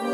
Muy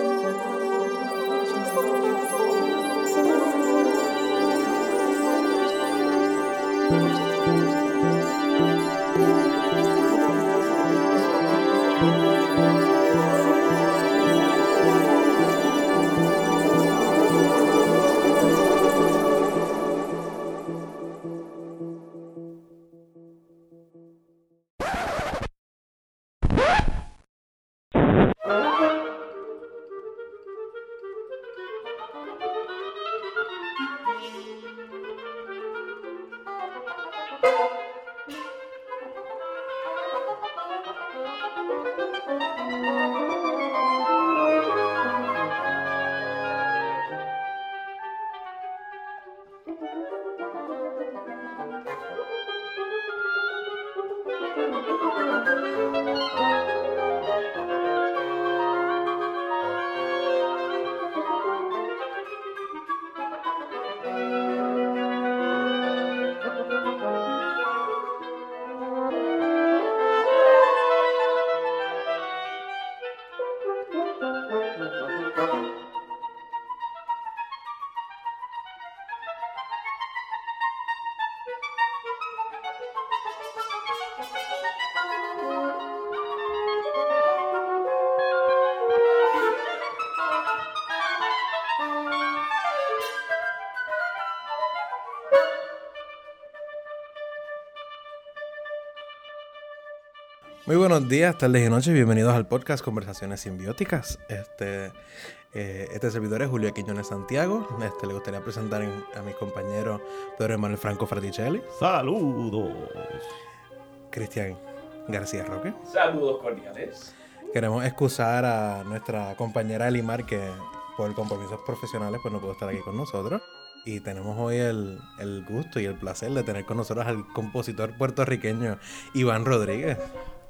buenos días, tardes y noches. Bienvenidos al podcast Conversaciones Simbióticas. Este, eh, este servidor es Julio Quiñones Santiago. Este, le gustaría presentar a mi compañero Pedro Emanuel Franco Fraticelli. Saludos. Cristian García Roque. Saludos cordiales. Queremos excusar a nuestra compañera Elimar que por compromisos profesionales pues no pudo estar aquí con nosotros. Y tenemos hoy el, el gusto y el placer de tener con nosotros al compositor puertorriqueño Iván Rodríguez.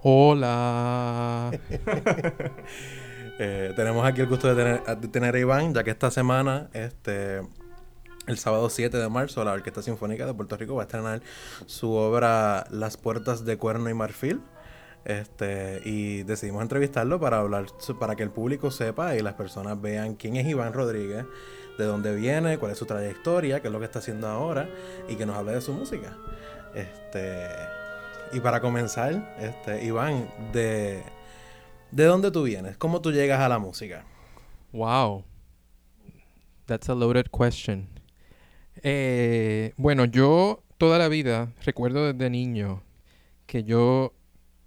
Hola. Eh, tenemos aquí el gusto de tener, de tener a Iván, ya que esta semana, este, el sábado 7 de marzo, la Orquesta Sinfónica de Puerto Rico va a estrenar su obra Las Puertas de Cuerno y Marfil. Este, y decidimos entrevistarlo para hablar, para que el público sepa y las personas vean quién es Iván Rodríguez, de dónde viene, cuál es su trayectoria, qué es lo que está haciendo ahora y que nos hable de su música. Este, y para comenzar, este, Iván, de, ¿de dónde tú vienes? ¿Cómo tú llegas a la música? Wow. That's a loaded question. Eh, bueno, yo toda la vida recuerdo desde niño que yo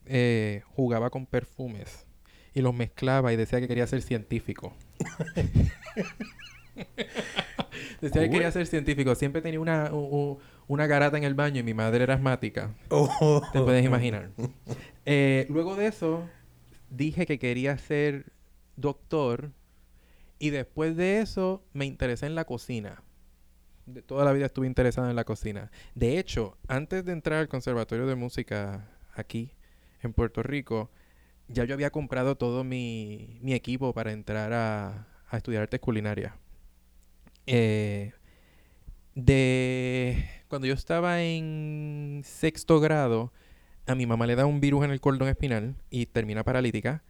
eh, jugaba con perfumes y los mezclaba y decía que quería ser científico. decía que quería ser científico. Siempre tenía una, una garata en el baño y mi madre era asmática. Oh. Te puedes imaginar. Eh, luego de eso, dije que quería ser doctor y después de eso me interesé en la cocina. De toda la vida estuve interesado en la cocina. De hecho, antes de entrar al Conservatorio de Música aquí en Puerto Rico, ya yo había comprado todo mi, mi equipo para entrar a, a estudiar artes culinarias. Eh, de cuando yo estaba en sexto grado, a mi mamá le da un virus en el cordón espinal y termina paralítica.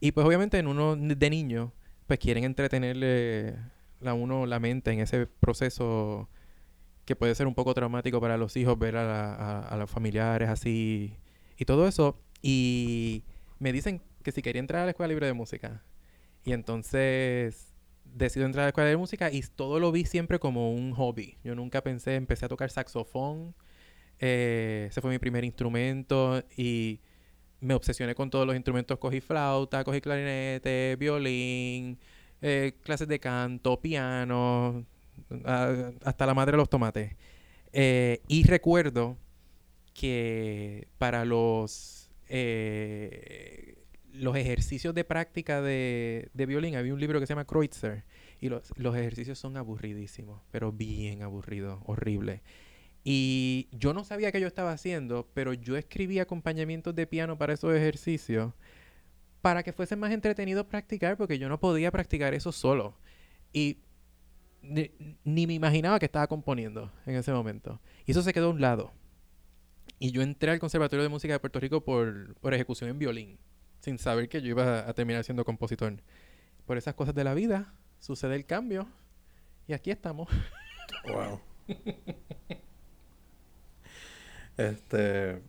Y pues obviamente en uno de niño, pues quieren entretenerle a uno la mente en ese proceso que puede ser un poco traumático para los hijos, ver a, a los familiares así y todo eso. Y me dicen que si quería entrar a la escuela libre de música. Y entonces decido entrar a la escuela de música y todo lo vi siempre como un hobby. Yo nunca pensé, empecé a tocar saxofón, eh, ese fue mi primer instrumento y me obsesioné con todos los instrumentos. Cogí flauta, cogí clarinete, violín, eh, clases de canto, piano, hasta la madre de los tomates. Eh, y recuerdo que para los los ejercicios de práctica de, de, violín, había un libro que se llama Kreutzer, y los, los ejercicios son aburridísimos, pero bien aburridos, horribles. Y yo no sabía qué yo estaba haciendo, pero yo escribí acompañamientos de piano para esos ejercicios para que fuese más entretenido practicar, porque yo no podía practicar eso solo. Y ni, ni me imaginaba que estaba componiendo en ese momento. Y eso se quedó a un lado. Y yo entré al Conservatorio de Música de Puerto Rico por, por ejecución en violín, sin saber que yo iba a, terminar siendo compositor. Por esas cosas de la vida, sucede el cambio y aquí estamos. Wow. este,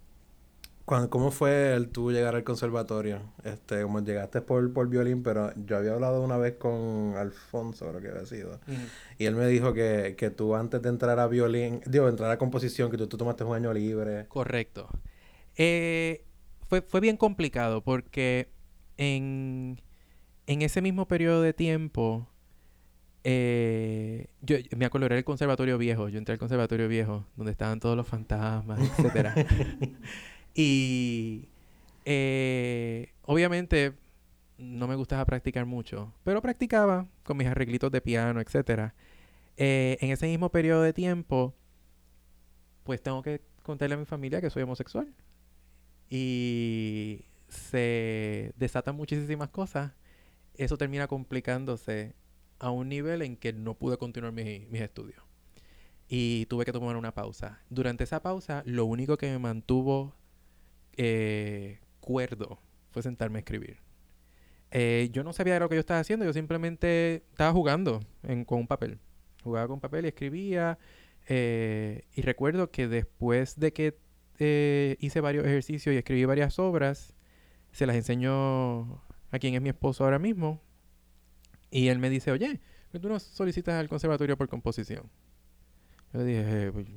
¿Cómo fue el tú llegar al conservatorio? Este, como llegaste por, por violín, pero yo había hablado una vez con Alfonso, creo que había sido. Y él me dijo que, que, tú antes de entrar a violín, digo, entrar a composición, que tú, tú tomaste un año libre. Correcto. Eh, fue, fue bien complicado porque en, en ese mismo periodo de tiempo, eh, yo me acuerdo, era el conservatorio viejo. Yo entré al conservatorio viejo, donde estaban todos los fantasmas, etcétera. Y eh, obviamente no me gustaba practicar mucho, pero practicaba con mis arreglitos de piano, etc. Eh, en ese mismo periodo de tiempo, pues tengo que contarle a mi familia que soy homosexual. Y se desatan muchísimas cosas. Eso termina complicándose a un nivel en que no pude continuar mis estudios. Y tuve que tomar una pausa. Durante esa pausa, lo único que me mantuvo eh, cuerdo fue sentarme a escribir. Eh, yo no sabía lo que yo estaba haciendo, yo simplemente estaba jugando con un papel. Jugaba con papel y escribía. Eh, y recuerdo que después de que eh, hice varios ejercicios y escribí varias obras, se las enseñó a quien es mi esposo ahora mismo. Y él me dice, oye, ¿tú no solicitas al conservatorio por composición? Yo le dije, pues,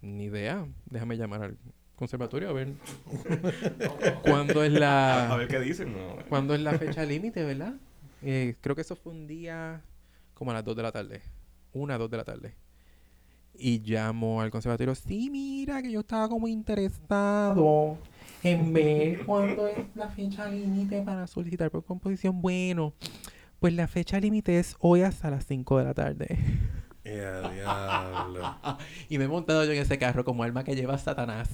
ni idea, déjame llamar al conservatorio a ver cuándo es la... A ver qué dicen. ¿Cuándo es la fecha límite, verdad? Eh, creo que eso fue un día como a las 2 de la tarde. Una, dos de la tarde. Y llamo al conservatorio. Sí, mira, que yo estaba como interesado en ver cuándo es la fecha límite para solicitar por composición. Bueno, pues la fecha límite es hoy hasta las 5 de la tarde. y me he montado yo en ese carro como alma que lleva Satanás.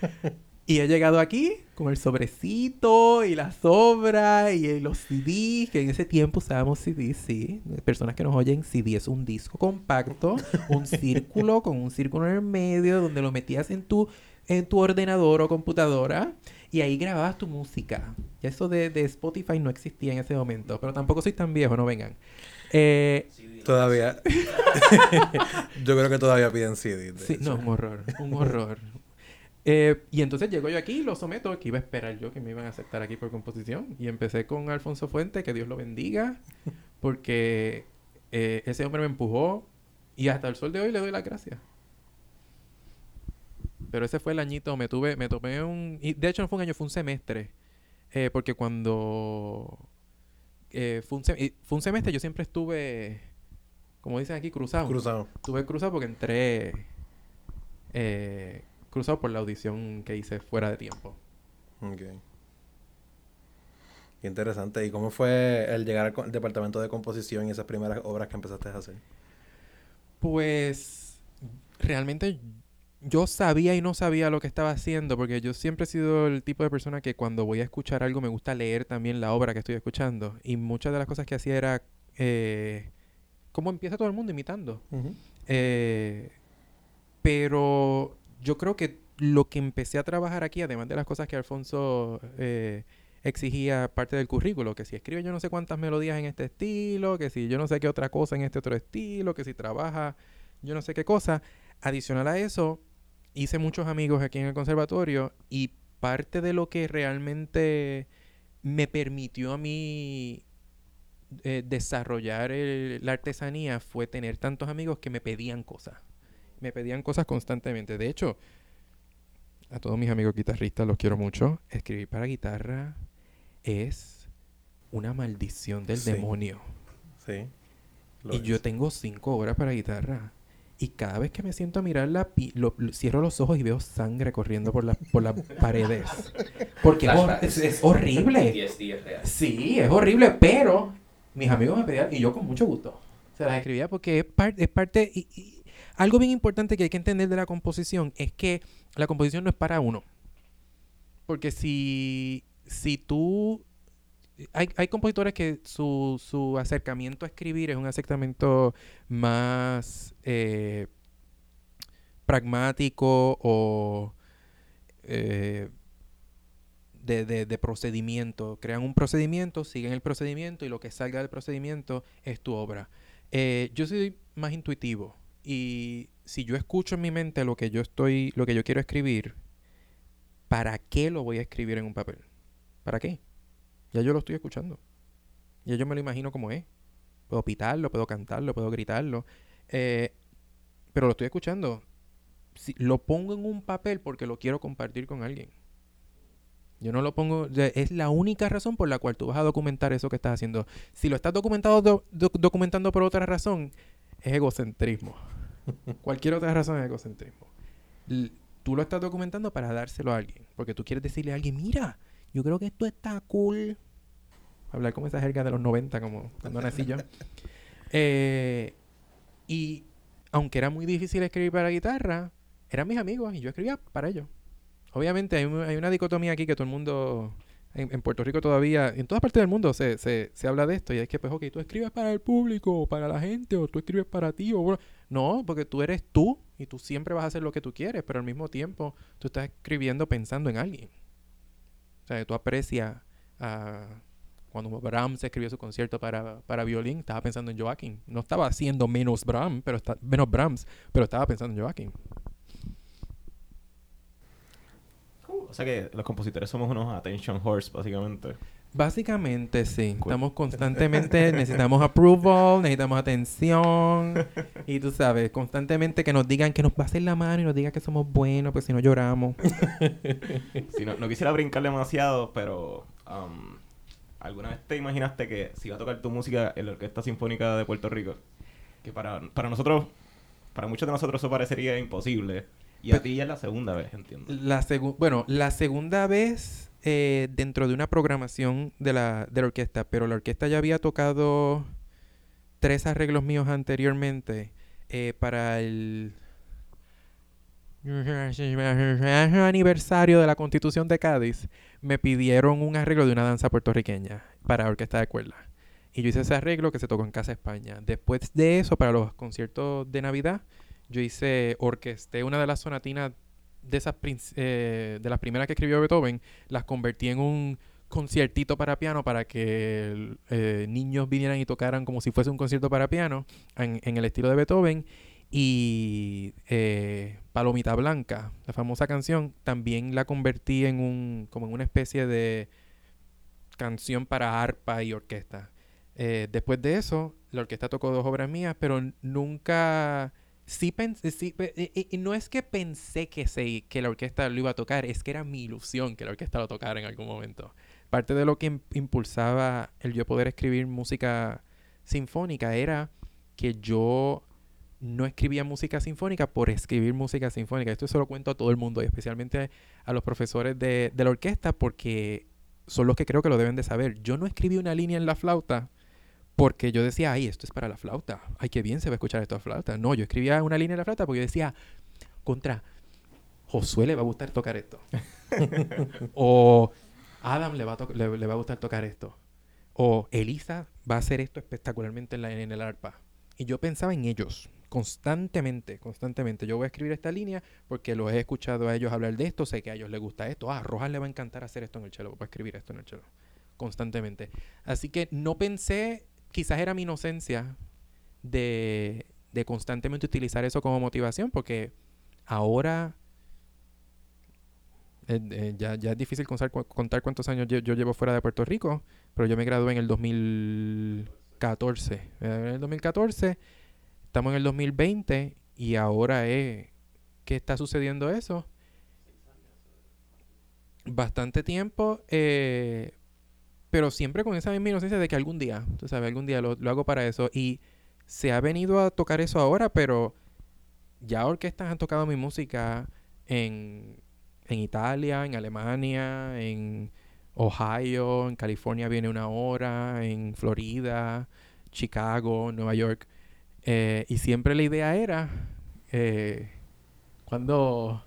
y he llegado aquí con el sobrecito y la sobra y los CDs, que en ese tiempo usábamos CDs, sí. Personas que nos oyen, CD es un disco compacto, un círculo con un círculo en el medio donde lo metías en tu, en tu ordenador o computadora y ahí grababas tu música. Y eso de, de Spotify no existía en ese momento, pero tampoco soy tan viejo, no vengan. Eh, todavía. yo creo que todavía piden CD. Sí, no, un horror. Un horror. Eh, y entonces llego yo aquí, lo someto, que iba a esperar yo que me iban a aceptar aquí por composición. Y empecé con Alfonso Fuente, que Dios lo bendiga, porque eh, ese hombre me empujó y hasta el sol de hoy le doy las gracias. Pero ese fue el añito, me tuve, me tomé un... Y de hecho no fue un año, fue un semestre. porque cuando eh, fue, un semestre, yo siempre estuve, como dicen aquí, cruzado. Cruzado. Estuve cruzado porque entré eh, cruzado por la audición que hice fuera de tiempo. Ok. Qué interesante. ¿Y cómo fue el llegar al departamento de composición y esas primeras obras que empezaste a hacer? Pues realmente yo sabía y no sabía lo que estaba haciendo, porque yo siempre he sido el tipo de persona que cuando voy a escuchar algo me gusta leer también la obra que estoy escuchando. Y muchas de las cosas que hacía era eh, cómo empieza todo el mundo imitando. Eh, pero yo creo que lo que empecé a trabajar aquí, además de las cosas que Alfonso eh, exigía parte del currículo, que si escribe yo no sé cuántas melodías en este estilo, que si yo no sé qué otra cosa en este otro estilo, que si trabaja yo no sé qué cosa, adicional a eso, hice muchos amigos aquí en el conservatorio y parte de lo que realmente me permitió a mí eh, desarrollar la artesanía fue tener tantos amigos que me pedían cosas. Me pedían cosas constantemente. De hecho, a todos mis amigos guitarristas los quiero mucho. Escribir para guitarra es una maldición del demonio. Sí. Y yo tengo cinco horas para guitarra. Y cada vez que me siento a mirar la cierro los ojos y veo sangre corriendo por, la, por las paredes. Porque es, horrible. Sí, es horrible, pero mis amigos me pedían y yo con mucho gusto se las escribía porque es, es parte... Y, algo bien importante que hay que entender de la composición es que la composición no es para uno. Porque si, si tú hay, hay compositores que su, su, acercamiento a escribir es un acercamiento más eh, pragmático o eh, de, de, procedimiento. Crean un procedimiento, siguen el procedimiento y lo que salga del procedimiento es tu obra. Eh, yo soy más intuitivo y si yo escucho en mi mente lo que yo estoy, lo que yo quiero escribir, ¿para qué lo voy a escribir en un papel? ¿Para qué? Ya yo lo estoy escuchando. Ya yo me lo imagino como es. Puedo pitarlo, puedo cantarlo, puedo gritarlo. Eh, pero lo estoy escuchando. Si, lo pongo en un papel porque lo quiero compartir con alguien. Yo no lo pongo. Es la única razón por la cual tú vas a documentar eso que estás haciendo. Si lo estás documentado, do, do, documentando por otra razón, es egocentrismo. Cualquier otra razón es egocentrismo. L tú lo estás documentando para dárselo a alguien. Porque tú quieres decirle a alguien, mira, yo creo que esto está cool. Hablar como esa jerga de los 90, como cuando nací yo. Eh, y aunque era muy difícil escribir para guitarra, eran mis amigos y yo escribía para ellos. Obviamente hay, hay una dicotomía aquí que todo el mundo, en, en, Puerto Rico todavía, en todas partes del mundo se, se, se, habla de esto y es que, pues, ok, tú escribes para el público, o para la gente, o tú escribes para ti, o no, porque tú eres tú y tú siempre vas a hacer lo que tú quieres, pero al mismo tiempo tú estás escribiendo pensando en alguien. O sea, tú aprecias a... Cuando Brahms escribió su concierto para, para violín, estaba pensando en Joaquín. No estaba haciendo menos Brahms, pero está, menos Brahms, pero estaba pensando en Joaquín. O sea que los compositores somos unos attention horse, básicamente. Básicamente, sí. Estamos constantemente, necesitamos approval, necesitamos atención. Y tú sabes, constantemente que nos digan que nos pasen la mano y nos digan que somos buenos, pues si no lloramos. sí, no, no, quisiera brincar demasiado, pero... Um, ¿Alguna vez te imaginaste que si iba a tocar tu música en la Orquesta Sinfónica de Puerto Rico? Que para, para nosotros, para muchos de nosotros eso parecería imposible. Y a ti ya es la segunda vez, entiendo. La segu bueno, la segunda vez eh, dentro de una programación de la, de la orquesta, pero la orquesta ya había tocado tres arreglos míos anteriormente eh, para el aniversario de la Constitución de Cádiz, me pidieron un arreglo de una danza puertorriqueña para orquesta de cuerda. Y yo hice ese arreglo que se tocó en Casa España. Después de eso, para los conciertos de Navidad, yo hice orquesté una de las sonatinas de esas eh, de las primeras que escribió Beethoven, las convertí en un conciertito para piano para que eh, niños vinieran y tocaran como si fuese un concierto para piano en, el estilo de Beethoven y eh, Palomita Blanca, la famosa canción, también la convertí en un como en una especie de canción para arpa y orquesta. Eh, después de eso, la orquesta tocó dos obras mías, pero nunca sí pensé, no es que pensé que, se, que la orquesta lo iba a tocar, es que era mi ilusión que la orquesta lo tocara en algún momento. Parte de lo que impulsaba el yo poder escribir música sinfónica era que yo no escribía música sinfónica por escribir música sinfónica. Esto se lo cuento a todo el mundo y especialmente a los profesores de, de la orquesta porque son los que creo que lo deben de saber. Yo no escribí una línea en la flauta porque yo decía, ay, esto es para la flauta. Ay, qué bien se va a escuchar esto a flauta. No, yo escribía una línea en la flauta porque yo decía, contra, Josué le va a gustar tocar esto. o Adam le va, a le, le va a gustar tocar esto. O Elisa va a hacer esto espectacularmente en, la, en el arpa. Y yo pensaba en ellos constantemente, constantemente. Yo voy a escribir esta línea porque los he escuchado a ellos hablar de esto, sé que a ellos les gusta esto. Ah, a Rojas le va a encantar hacer esto en el chelo, voy a escribir esto en el chelo. Constantemente. Así que no pensé, quizás era mi inocencia de, constantemente utilizar eso como motivación porque ahora eh, eh, ya, es difícil contar, cuántos años yo, llevo fuera de Puerto Rico, pero yo me gradué en el 2014. En el 2014, estamos en el 2020 y ahora es que está sucediendo eso. Bastante tiempo, eh, pero siempre con esa misma inocencia de que algún día, tú sabes, algún día lo, lo hago para eso. Y se ha venido a tocar eso ahora, pero ya orquestas han tocado mi música en en Italia, en Alemania, en Ohio, en California viene una hora, en Florida, Chicago, Nueva York. Eh, y siempre la idea era, eh, cuando,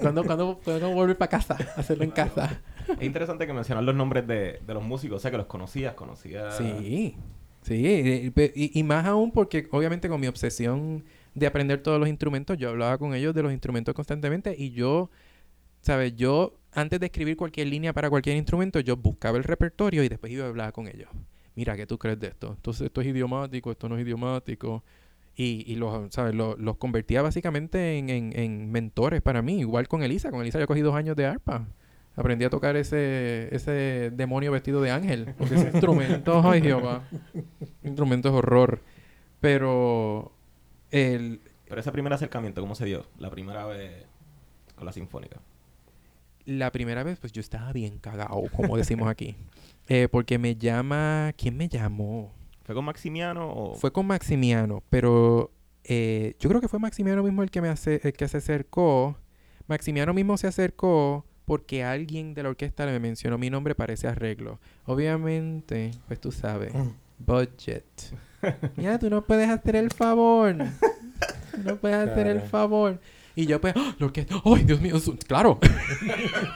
cuando, cuando podemos volver para casa, hacerlo en casa. Es interesante que mencionas los nombres de, de, los músicos, o sea que los conocías, conocías. Sí, sí, y, y más aún porque obviamente con mi obsesión de aprender todos los instrumentos, yo hablaba con ellos de los instrumentos constantemente y yo ¿sabes? Yo, antes de escribir cualquier línea para cualquier instrumento, yo buscaba el repertorio y después iba a hablar con ellos. Mira, ¿qué tú crees de esto? Entonces, esto es idiomático, esto no es idiomático. Y, y los, ¿sabes? Los, los convertía básicamente en, en, en mentores para mí. Igual con Elisa. Con Elisa yo cogí dos años de arpa. Aprendí a tocar ese, ese demonio vestido de ángel. Porque ese instrumento, ay Jehová. Instrumento es horror. Pero el, Pero ese primer acercamiento, ¿cómo se dio? La primera vez con la sinfónica. la primera vez, pues yo estaba bien cagado, como decimos aquí. Eh, porque me llama... ¿Quién me llamó? ¿Fue con Maximiano o...? Fue con Maximiano, pero eh, yo creo que fue Maximiano mismo el que, me hace, el que se acercó. Maximiano mismo se acercó porque alguien de la orquesta le mencionó mi nombre para ese arreglo. Obviamente, pues tú sabes, Mm. budget. Ya, tú no puedes hacer el favor. Tú no puedes hacer el favor. Y yo pues, la orquesta, ¡ay, Dios mío! ¡Claro!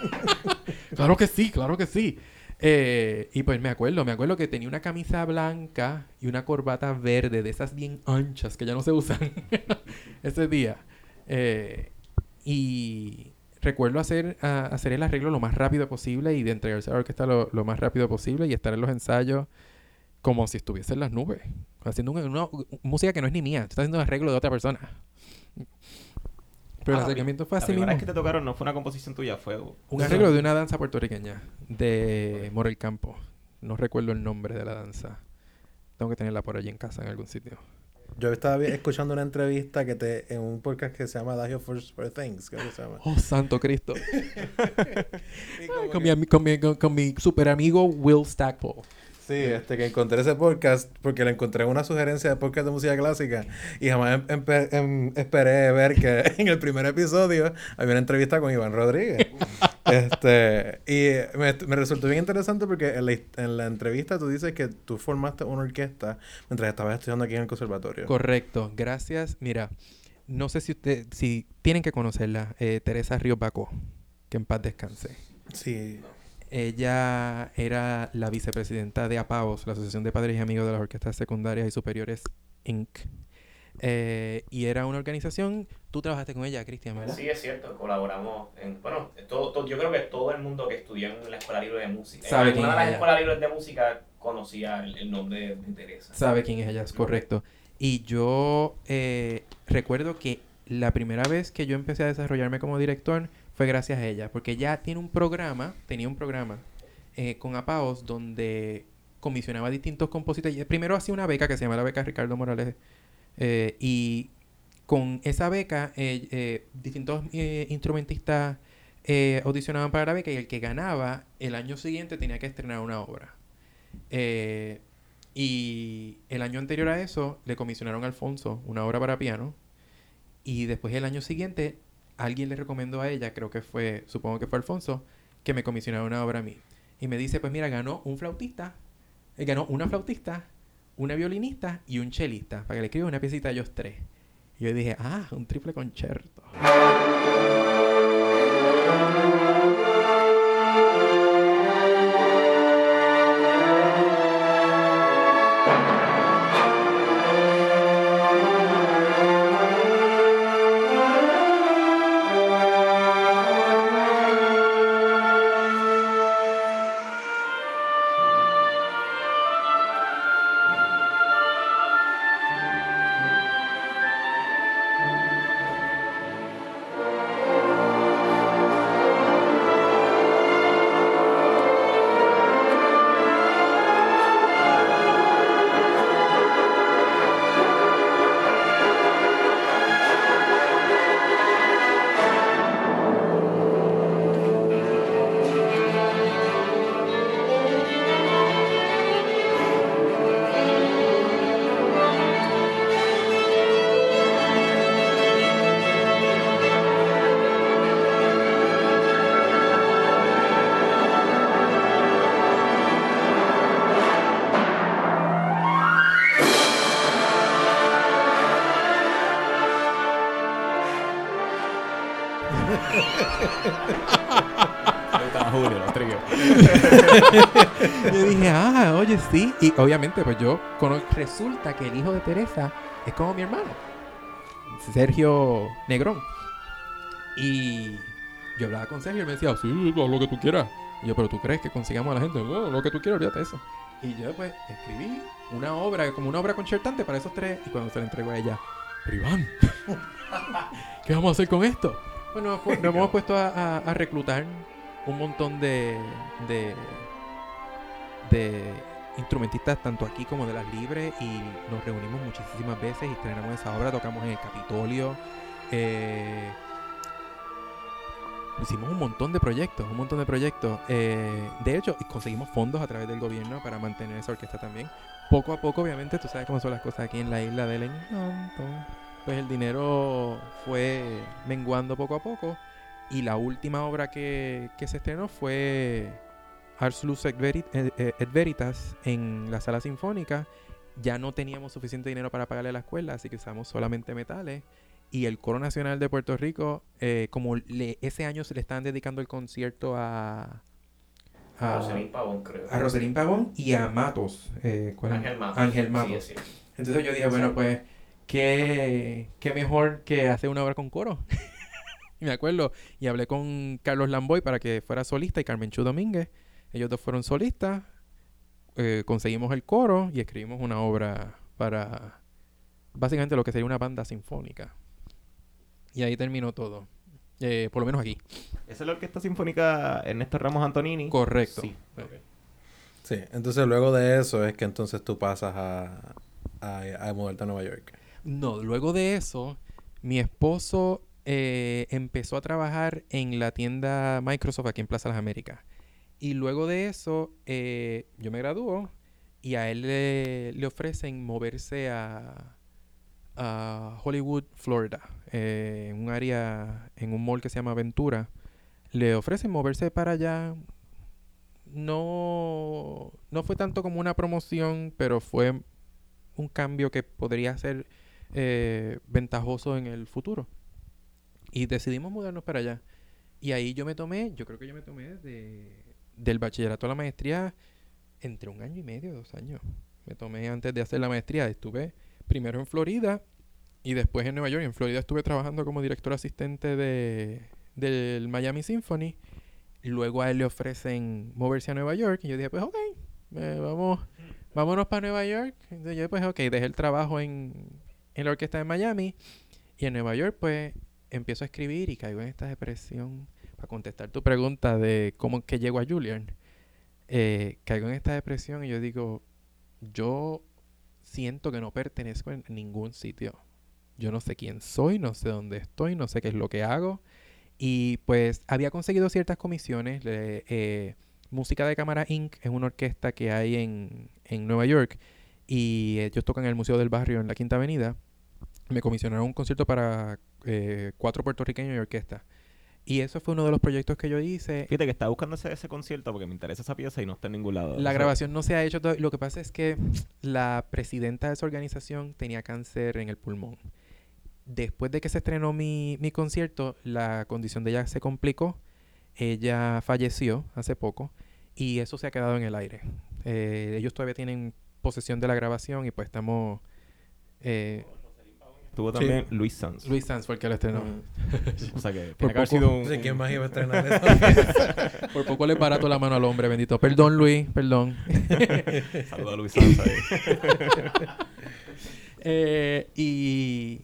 claro que sí, claro que sí. Eh, y pues me acuerdo, me acuerdo que tenía una camisa blanca y una corbata verde, de esas bien anchas que ya no se usan ese día. Eh, y recuerdo hacer, a- hacer el arreglo lo más rápido posible y de entregarse a la orquesta lo, lo más rápido posible y estar en los ensayos como si estuviese en las nubes, haciendo una, una- música que no es ni mía, tú estás haciendo un arreglo de otra persona. Pero Ah, el la acercamiento fue La así primera mismo. vez que te tocaron no fue una composición tuya, fue... Un arreglo de una danza puertorriqueña de Morel Campo. No recuerdo el nombre de la danza. Tengo que tenerla por allí en casa en algún sitio. Yo estaba escuchando una entrevista que te en un podcast que se llama Adagio for, for Things, creo que se llama. Oh, santo Cristo. Con, que- mi, con, mi, con, con mi super amigo Will Stackpole. Sí, este, que encontré ese podcast porque le encontré una sugerencia de podcast de música clásica y jamás em- empe- em- esperé ver que en el primer episodio había una entrevista con Iván Rodríguez. este, y me, me resultó bien interesante porque en la, en la entrevista tú dices que tú formaste una orquesta mientras estabas estudiando aquí en el conservatorio. Correcto. Gracias. Mira, no sé si usted, si tienen que conocerla, eh, Teresa Ríos Bacó, que en paz descanse. Sí. Ella era la vicepresidenta de APAOS, la Asociación de Padres y Amigos de las Orquestas Secundarias y Superiores, Inc. Eh, y era una organización, tú trabajaste con ella, Cristian, ¿verdad? Sí, es cierto, colaboramos en, bueno, todo, todo- yo creo que todo el mundo que estudió en la Escuela Libre de Música, Sabe en quién alguna de las escuelas libres de música conocía el, el nombre de Teresa. Sabe quién es ella, es correcto. Y yo eh, recuerdo que la primera vez que yo empecé a desarrollarme como director fue gracias a ella, porque ella tiene un programa, tenía un programa eh, con APAOS donde comisionaba distintos compositores. Primero hacía una beca que se llama la beca Ricardo Morales eh, y con esa beca eh, distintos instrumentistas audicionaban para la beca y el que ganaba el año siguiente tenía que estrenar una obra. Y el año anterior a eso le comisionaron a Alfonso una obra para piano. Y después el año siguiente alguien le recomendó a ella, creo que fue, supongo que fue Alfonso, que me comisionara una obra a mí. Y me dice, pues mira, ganó un flautista, eh, ganó una flautista, una violinista y un chelista, para que le escriba una piecita a ellos tres. Y yo dije, ah, un triple concierto. yo dije, ah, oye, sí. Y obviamente, pues yo cono- resulta que el hijo de Teresa es como mi hermano, Sergio Negrón. Y yo hablaba con Sergio y me decía, sí, lo, lo que tú quieras. Y yo, pero tú crees que consigamos a la gente, no, lo que tú quieras, olvídate eso. Y yo pues escribí una obra, como una obra concertante para esos tres, y cuando se la entregó a ella, pero ¿qué vamos a hacer con esto? Bueno, pues, nos hemos puesto a reclutar un montón de, de, de instrumentistas, tanto aquí como de las libres, y nos reunimos muchísimas veces y estrenamos esa obra, tocamos en el Capitolio. eh, hicimos un montón de proyectos, un montón de proyectos. eh, de hecho, conseguimos fondos a través del gobierno para mantener esa orquesta también. Poco a poco, obviamente, tú sabes cómo son las cosas aquí en la isla del encanto. Pues el dinero fue menguando poco a poco. Y la última obra que, que se estrenó fue Ars et, Veri- eh, eh, et Veritas en la sala sinfónica. Ya no teníamos suficiente dinero para pagarle a la escuela, así que usamos solamente metales. Y el Coro Nacional de Puerto Rico, eh, como le- ese año se le estaban dedicando el concierto a... A Roselín Pavón, creo. a Roselín Pavón y a Matos. eh, ¿cuál? Ángel Matos. Ángel Sí, Matos. sí. Entonces yo dije, bueno, pues, ¿qué, qué mejor que hacer una obra con coro? y me acuerdo, y hablé con Carlos Lamboy para que fuera solista y Carmen Chu Domínguez. Ellos dos fueron solistas. eh, conseguimos el coro y escribimos una obra para básicamente lo que sería una banda sinfónica. Y ahí terminó todo. Eh, por lo menos aquí. Esa es la Orquesta Sinfónica Ernesto Ramos Antonini. Correcto. Sí. Sí, entonces luego de eso es que entonces tú pasas a, a, a mudarte a Nueva York. No, luego de eso, mi esposo eh, empezó a trabajar en la tienda Microsoft aquí en Plaza Las Américas. Y luego de eso, eh, yo me graduó y a él le, ofrecen moverse a, a Hollywood, Florida, eh, en un área, en un mall que se llama Ventura. Le ofrecen moverse para allá. No, no fue tanto como una promoción, pero fue un cambio que podría ser eh, ventajoso en el futuro. Y decidimos mudarnos para allá. Y ahí yo me tomé, yo creo que yo me tomé de, del bachillerato a la maestría entre un año y medio, dos años. Me tomé antes de hacer la maestría. Estuve primero en Florida y después en Nueva York. En Florida estuve trabajando como director asistente de, del Miami Symphony. Luego a él le ofrecen moverse a Nueva York. Y yo dije, pues ok, eh, vamos, vámonos para Nueva York. Entonces yo pues ok, dejé el trabajo en, en la orquesta de Miami. Y en Nueva York pues empiezo a escribir y caigo en esta depresión. Para contestar tu pregunta de cómo que llego a Julian. eh, caigo en esta depresión y yo digo, yo siento que no pertenezco en ningún sitio. Yo no sé quién soy, no sé dónde estoy, no sé qué es lo que hago. Y pues había conseguido ciertas comisiones. eh, Música de Cámara Inc. es una orquesta que hay en, en Nueva York y ellos tocan en el Museo del Barrio en la Quinta Avenida. Me comisionaron un concierto para eh, cuatro puertorriqueños y orquesta. Y eso fue uno de los proyectos que yo hice. Fíjate que estaba buscando ese, ese concierto porque me interesa esa pieza y no está en ningún lado. La O sea, grabación no se ha hecho todavía. Lo que pasa es que la presidenta de esa organización tenía cáncer en el pulmón. Después de que se estrenó mi, mi concierto, la condición de ella se complicó. Ella falleció hace poco y eso se ha quedado en el aire. Eh, ellos todavía tienen posesión de la grabación y pues estamos... eh, Estuvo también Luis Sanz. Luis Sanz fue el que lo estrenó. O sea que Por tiene que haber poco- sido un... No sé quién más iba a estrenar eso. Por poco le barato la mano al hombre, bendito. Perdón, Luis, perdón. Saludos a Luis Sanz ahí. Eh, y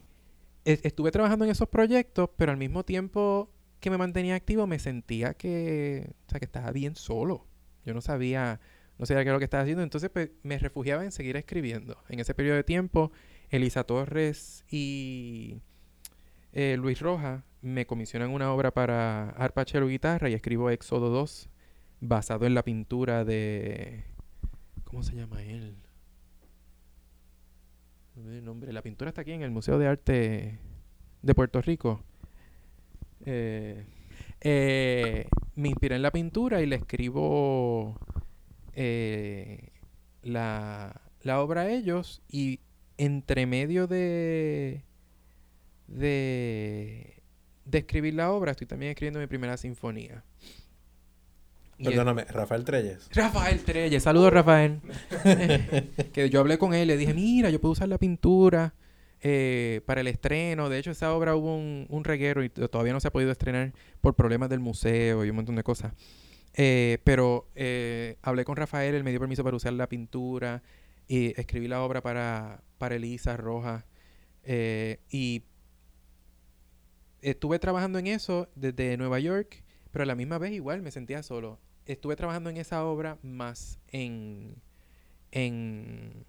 es- estuve trabajando en esos proyectos, pero al mismo tiempo que me mantenía activo, me sentía que, o sea, que estaba bien solo. Yo no sabía, no sabía qué era lo que estaba haciendo. Entonces, pues, me refugiaba en seguir escribiendo. En ese periodo de tiempo, Elisa Torres y eh, Luis Roja me comisionan una obra para arpa, cello, guitarra y escribo Éxodo 2, basado en la pintura de... ¿Cómo se llama él? El nombre. La pintura está aquí en el Museo de Arte de Puerto Rico. Eh, eh, me inspiré en la pintura y le escribo la, la obra a ellos y entre medio de, de, de escribir la obra estoy también escribiendo mi primera sinfonía. Y Perdóname, Rafael Treyes. Rafael Treyes, saludos Rafael. que yo hablé con él, le dije, mira, yo puedo usar la pintura eh, para el estreno. De hecho, esa obra hubo un, un reguero y todavía no se ha podido estrenar por problemas del museo y un montón de cosas. Eh, pero eh, hablé con Rafael, él me dio permiso para usar la pintura y escribí la obra para, para Elisa Rojas. eh, y estuve trabajando en eso desde Nueva York, pero a la misma vez igual me sentía solo. Estuve trabajando en esa obra más en, en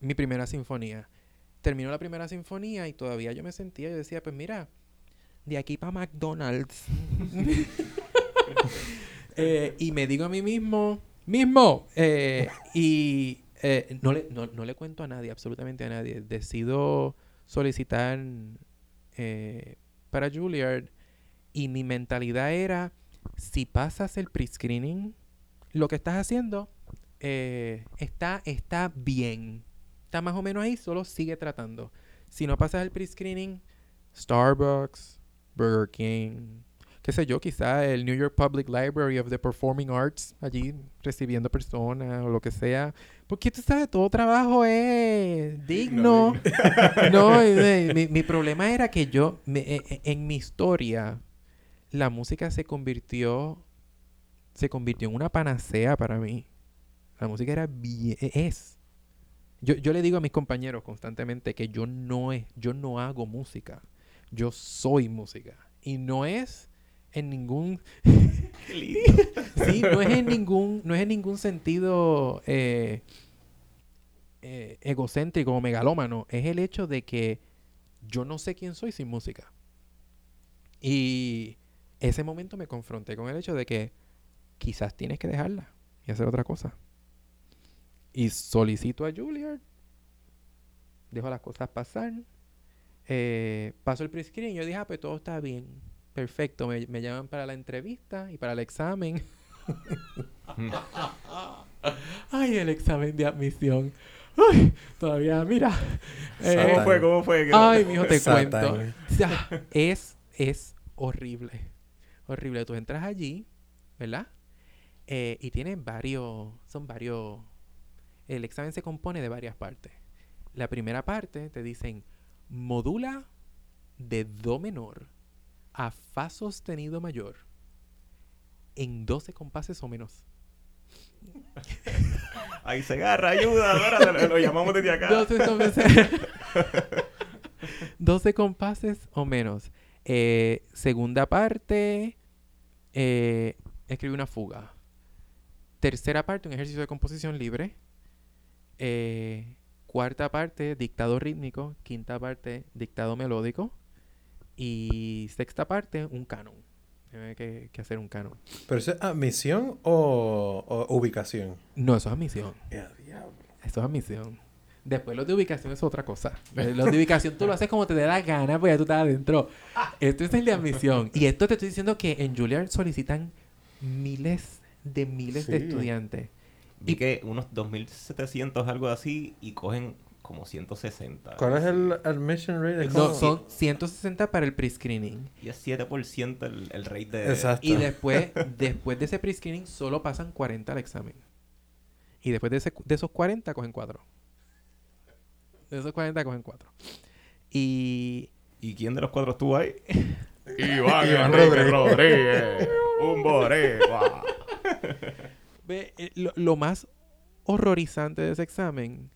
mi primera sinfonía. Terminó la primera sinfonía y todavía yo me sentía, yo decía, pues mira, de aquí para McDonald's. Eh, y me digo a mí mismo, mismo, eh, y eh, no, le, no, no le cuento a nadie, absolutamente a nadie. Decido solicitar eh, para Juilliard y mi mentalidad era, si pasas el pre-screening, lo que estás haciendo eh, está, está bien. Está más o menos ahí, solo sigue tratando. Si no pasas el pre-screening, Starbucks, Burger King, qué sé yo, quizá el New York Public Library of the Performing Arts, allí recibiendo personas o lo que sea. Porque tú sabes, todo trabajo es digno. No, eh, mi, mi problema era que yo, me- eh, eh, en mi historia, la música se convirtió, se convirtió en una panacea para mí. La música era bien, es. Yo, yo le digo a mis compañeros constantemente que yo no es, yo no hago música. Yo soy música. Y no es en ningún Qué lindo. sí, no es en ningún, no es en ningún sentido eh, eh, egocéntrico o megalómano. Es el hecho de que yo no sé quién soy sin música. Y ese momento me confronté con el hecho de que quizás tienes que dejarla y hacer otra cosa. Y solicito a Juilliard. Dejo las cosas pasar. Eh, paso el pre-screen y yo dije, ah, pues todo está bien. Perfecto. Me, me llaman para la entrevista y para el examen. Ay, el examen de admisión. Ay, todavía, mira. Eh, ¿Cómo fue? ¿Cómo fue? ¿Qué- Ay, mijo, te Satan. cuento. O sea, es, es horrible. Horrible. Tú entras allí, ¿verdad? Eh, y tienen varios, son varios. El examen se compone de varias partes. La primera parte te dicen modula de do menor a fa sostenido mayor en 12 compases o menos. Ahí se agarra, ayuda, ahora lo, lo llamamos desde acá. 12 compases. 12 compases o menos. Eh, segunda parte, eh, escribe una fuga. Tercera parte, un ejercicio de composición libre. Eh, cuarta parte, dictado rítmico. Quinta parte, dictado melódico. Y sexta parte, un canon. Tiene que, que hacer un canon. ¿Pero eso es admisión o, o ubicación? No, eso es admisión. Diablo. Eso es admisión. Después los de ubicación es otra cosa. Eh, Los de ubicación tú lo haces como te dé la gana, pues ya tú estás adentro. Esto es el de admisión. Y esto te estoy diciendo que en Juilliard solicitan miles de miles de estudiantes. Vi que unos 2.700 algo así y cogen como 160. ¿Cuál es el admission rate? No, son 160 para el pre-screening. Y es 7% el, el rate de... Exacto. Y después, después de ese pre-screening solo pasan 40 al examen. Y después de, ese- de esos 40 cogen 4. De esos 40 cogen 4. Y ¿Y quién de los cuatro estuvo ahí? Iván Iván Rodríguez. Rodríguez. Un. Ve, eh, lo, lo más horrorizante de ese examen,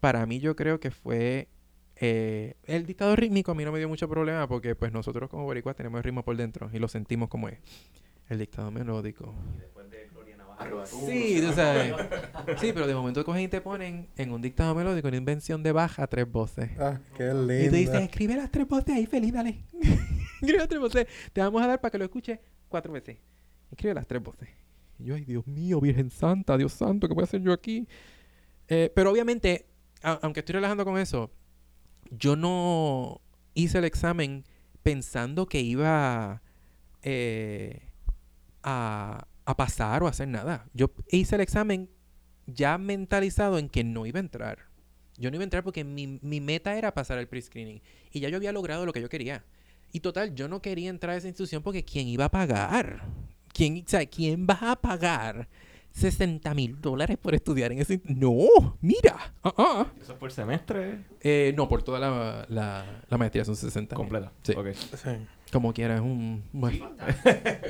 para mí yo creo que fue eh, el dictado rítmico. A mí no me dio mucho problema porque pues nosotros como boricuas tenemos el ritmo por dentro y lo sentimos como es. El dictado melódico. Y después de Gloria Navarro. Sí, tú sabes. Sí, pero de momento cogen y te ponen en un dictado melódico una invención de baja tres voces. Ah, qué Y lindo. te dicen, escribe las tres voces ahí, feliz, dale. escribe las tres voces. Te vamos a dar para que lo escuches cuatro veces. Escribe las tres voces. Y yo, ay, Dios mío, Virgen Santa, Dios Santo, ¿qué voy a hacer yo aquí? Eh, pero obviamente, aunque estoy relajando con eso, yo no hice el examen pensando que iba eh, a, a pasar o a hacer nada. Yo hice el examen ya mentalizado en que no iba a entrar. Yo no iba a entrar porque mi, mi meta era pasar el pre-screening. Y ya yo había logrado lo que yo quería. Y total, yo no quería entrar a esa institución porque ¿quién iba a pagar? ¿Quién, o sea, ¿quién va a pagar 60 mil dólares por estudiar en ese... No, mira. ah, ah. ¿Eso es por semestre? Eh, no, por toda la, la, la maestría son 60 mil. Completa. Sí. Ok. Sí. Como quieras, es un... bueno.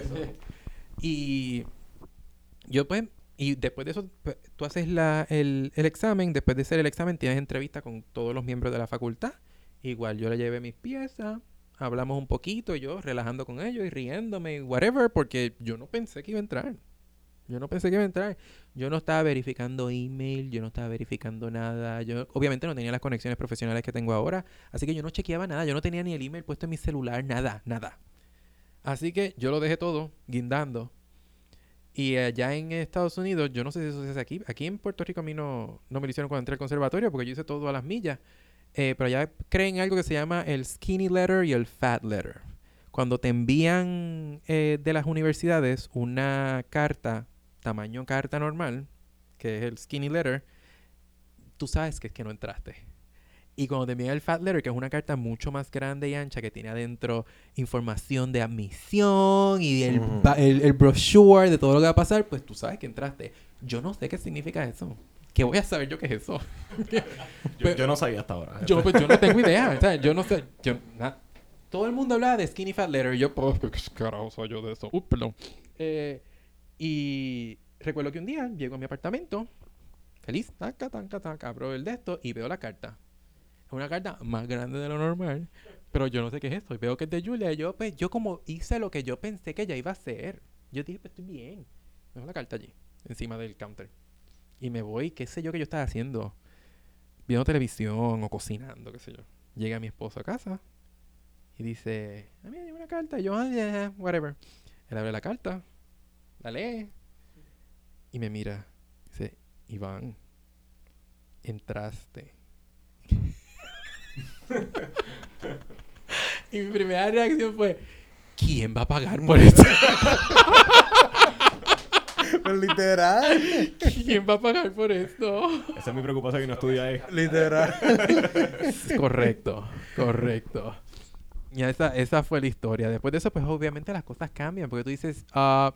y yo pues... Y después de eso, pues, tú haces la, el, el examen. Después de hacer el examen, tienes entrevista con todos los miembros de la facultad. Igual yo le llevé mis piezas. Hablamos un poquito, yo relajando con ellos y riéndome y whatever, porque yo no pensé que iba a entrar. Yo no pensé que iba a entrar. Yo no estaba verificando email, yo no estaba verificando nada. Yo obviamente no tenía las conexiones profesionales que tengo ahora, así que yo no chequeaba nada. Yo no tenía ni el email puesto en mi celular, nada, nada. Así que yo lo dejé todo guindando. Y allá en Estados Unidos, yo no sé si eso se hace aquí. Aquí en Puerto Rico a mí no, no me lo hicieron cuando entré al conservatorio porque yo hice todo a las millas. Eh, pero allá creen algo que se llama el skinny letter y el fat letter. Cuando te envían eh, de las universidades una carta, tamaño carta normal, que es el skinny letter, tú sabes que es que no entraste. Y cuando te envían el fat letter, que es una carta mucho más grande y ancha, que tiene adentro información de admisión y el, ba- el, el brochure de todo lo que va a pasar, pues tú sabes que entraste. Yo no sé qué significa eso. ¿Qué voy a saber yo qué es eso? Yo, Pero- yo no sabía hasta ahora. Yo, pues, yo no tengo idea. o sea, yo no sé. Yo, na- todo el mundo hablaba de skinny fat letter. Y yo, pues, ¿qué carajo soy yo de eso? Uh, perdón. Eh, y recuerdo que un día llego a mi apartamento, feliz, taca, taca, taca, abro el de esto y veo la carta. Es una carta más grande de lo normal, pero yo no sé qué es esto. Y veo que es de Julia. Yo, pues, yo como hice lo que yo pensé que ella iba a hacer. Yo dije, pues, estoy bien. Dejo la carta allí, encima del counter. Y me voy, qué sé yo que yo estaba haciendo viendo televisión o cocinando, qué sé yo. Llega mi esposo a casa y dice, ah, mira, llegó una carta. Y yo, ah, yeah, whatever. Él abre la carta, la lee y me mira. Dice, Iván, entraste. y mi primera reacción fue, ¿quién va a pagar por esto? Pero literal. ¿Quién va a pagar por esto? Esa es mi preocupación que no estudia ahí. Literal. correcto, correcto. Y esa, esa fue la historia. Después de eso, pues obviamente las cosas cambian. Porque tú dices,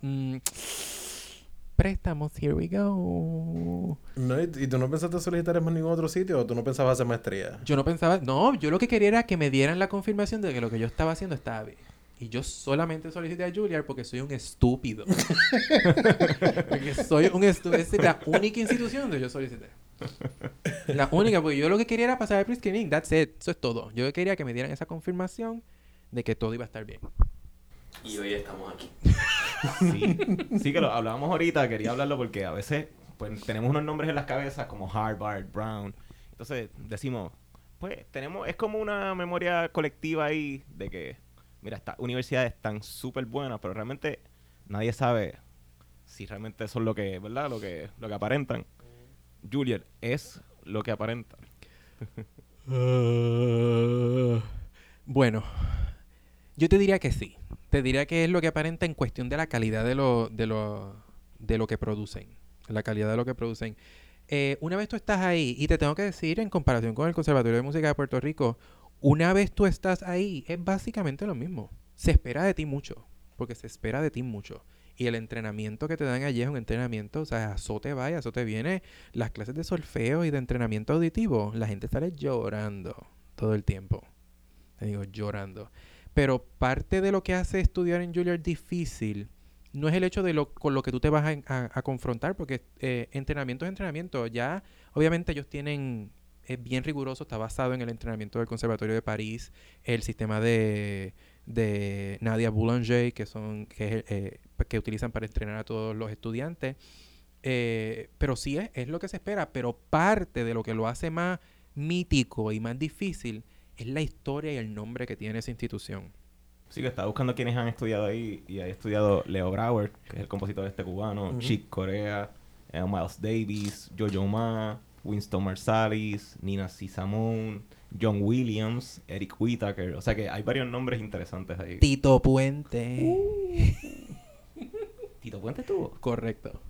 mm, préstamos, here we go. No, ¿y, y tú no pensaste solicitar en ningún otro sitio o tú no pensabas hacer maestría? Yo no pensaba, no, yo lo que quería era que me dieran la confirmación de que lo que yo estaba haciendo estaba bien. Y yo solamente solicité a Juilliard porque soy un estúpido. porque soy un estúpido. Esa es la única institución donde yo solicité. La única, porque yo lo que quería era pasar el pre-screening. That's it. Eso es todo. Yo quería que me dieran esa confirmación de que todo iba a estar bien. Y hoy estamos aquí. Sí. sí, que lo hablábamos ahorita, quería hablarlo porque a veces pues, tenemos unos nombres en las cabezas como Harvard, Brown. Entonces decimos, pues tenemos, es como una memoria colectiva ahí de que, mira, estas universidades están súper buenas, pero realmente nadie sabe si realmente son lo que, ¿verdad? Lo que, lo que aparentan. Juliet es lo que aparenta. bueno, yo te diría que sí. Te diría que es lo que aparenta en cuestión de la calidad de lo, de lo, de lo que producen. La calidad de lo que producen. Eh, una vez tú estás ahí, y te tengo que decir, en comparación con el Conservatorio de Música de Puerto Rico, una vez tú estás ahí, es básicamente lo mismo. Se espera de ti mucho, porque se espera de ti mucho. Y el entrenamiento que te dan allí es un entrenamiento, o sea, azote va y azote viene. Las clases de solfeo y de entrenamiento auditivo, la gente sale llorando todo el tiempo. Te digo, llorando. Pero parte de lo que hace estudiar en Juilliard difícil no es el hecho de lo con lo que tú te vas a confrontar, porque eh, entrenamiento es entrenamiento. Ya, obviamente, ellos tienen. Es bien riguroso, está basado en el entrenamiento del Conservatorio de París, el sistema de, de Nadia Boulanger, que son que, eh, que utilizan para entrenar a todos los estudiantes. Eh, pero sí es, es lo que se espera, pero parte de lo que lo hace más mítico y más difícil es la historia y el nombre que tiene esa institución. Sí, que estaba buscando quienes han estudiado ahí y ha estudiado Leo Brauer, que es el compositor este cubano. Chick Corea, eh, Miles Davis, Jojo Ma, Winston Marsalis, Nina Simone, John Williams, Eric Whittaker. O sea que hay varios nombres interesantes ahí. Tito Puente. Tito Puente estuvo. Correcto.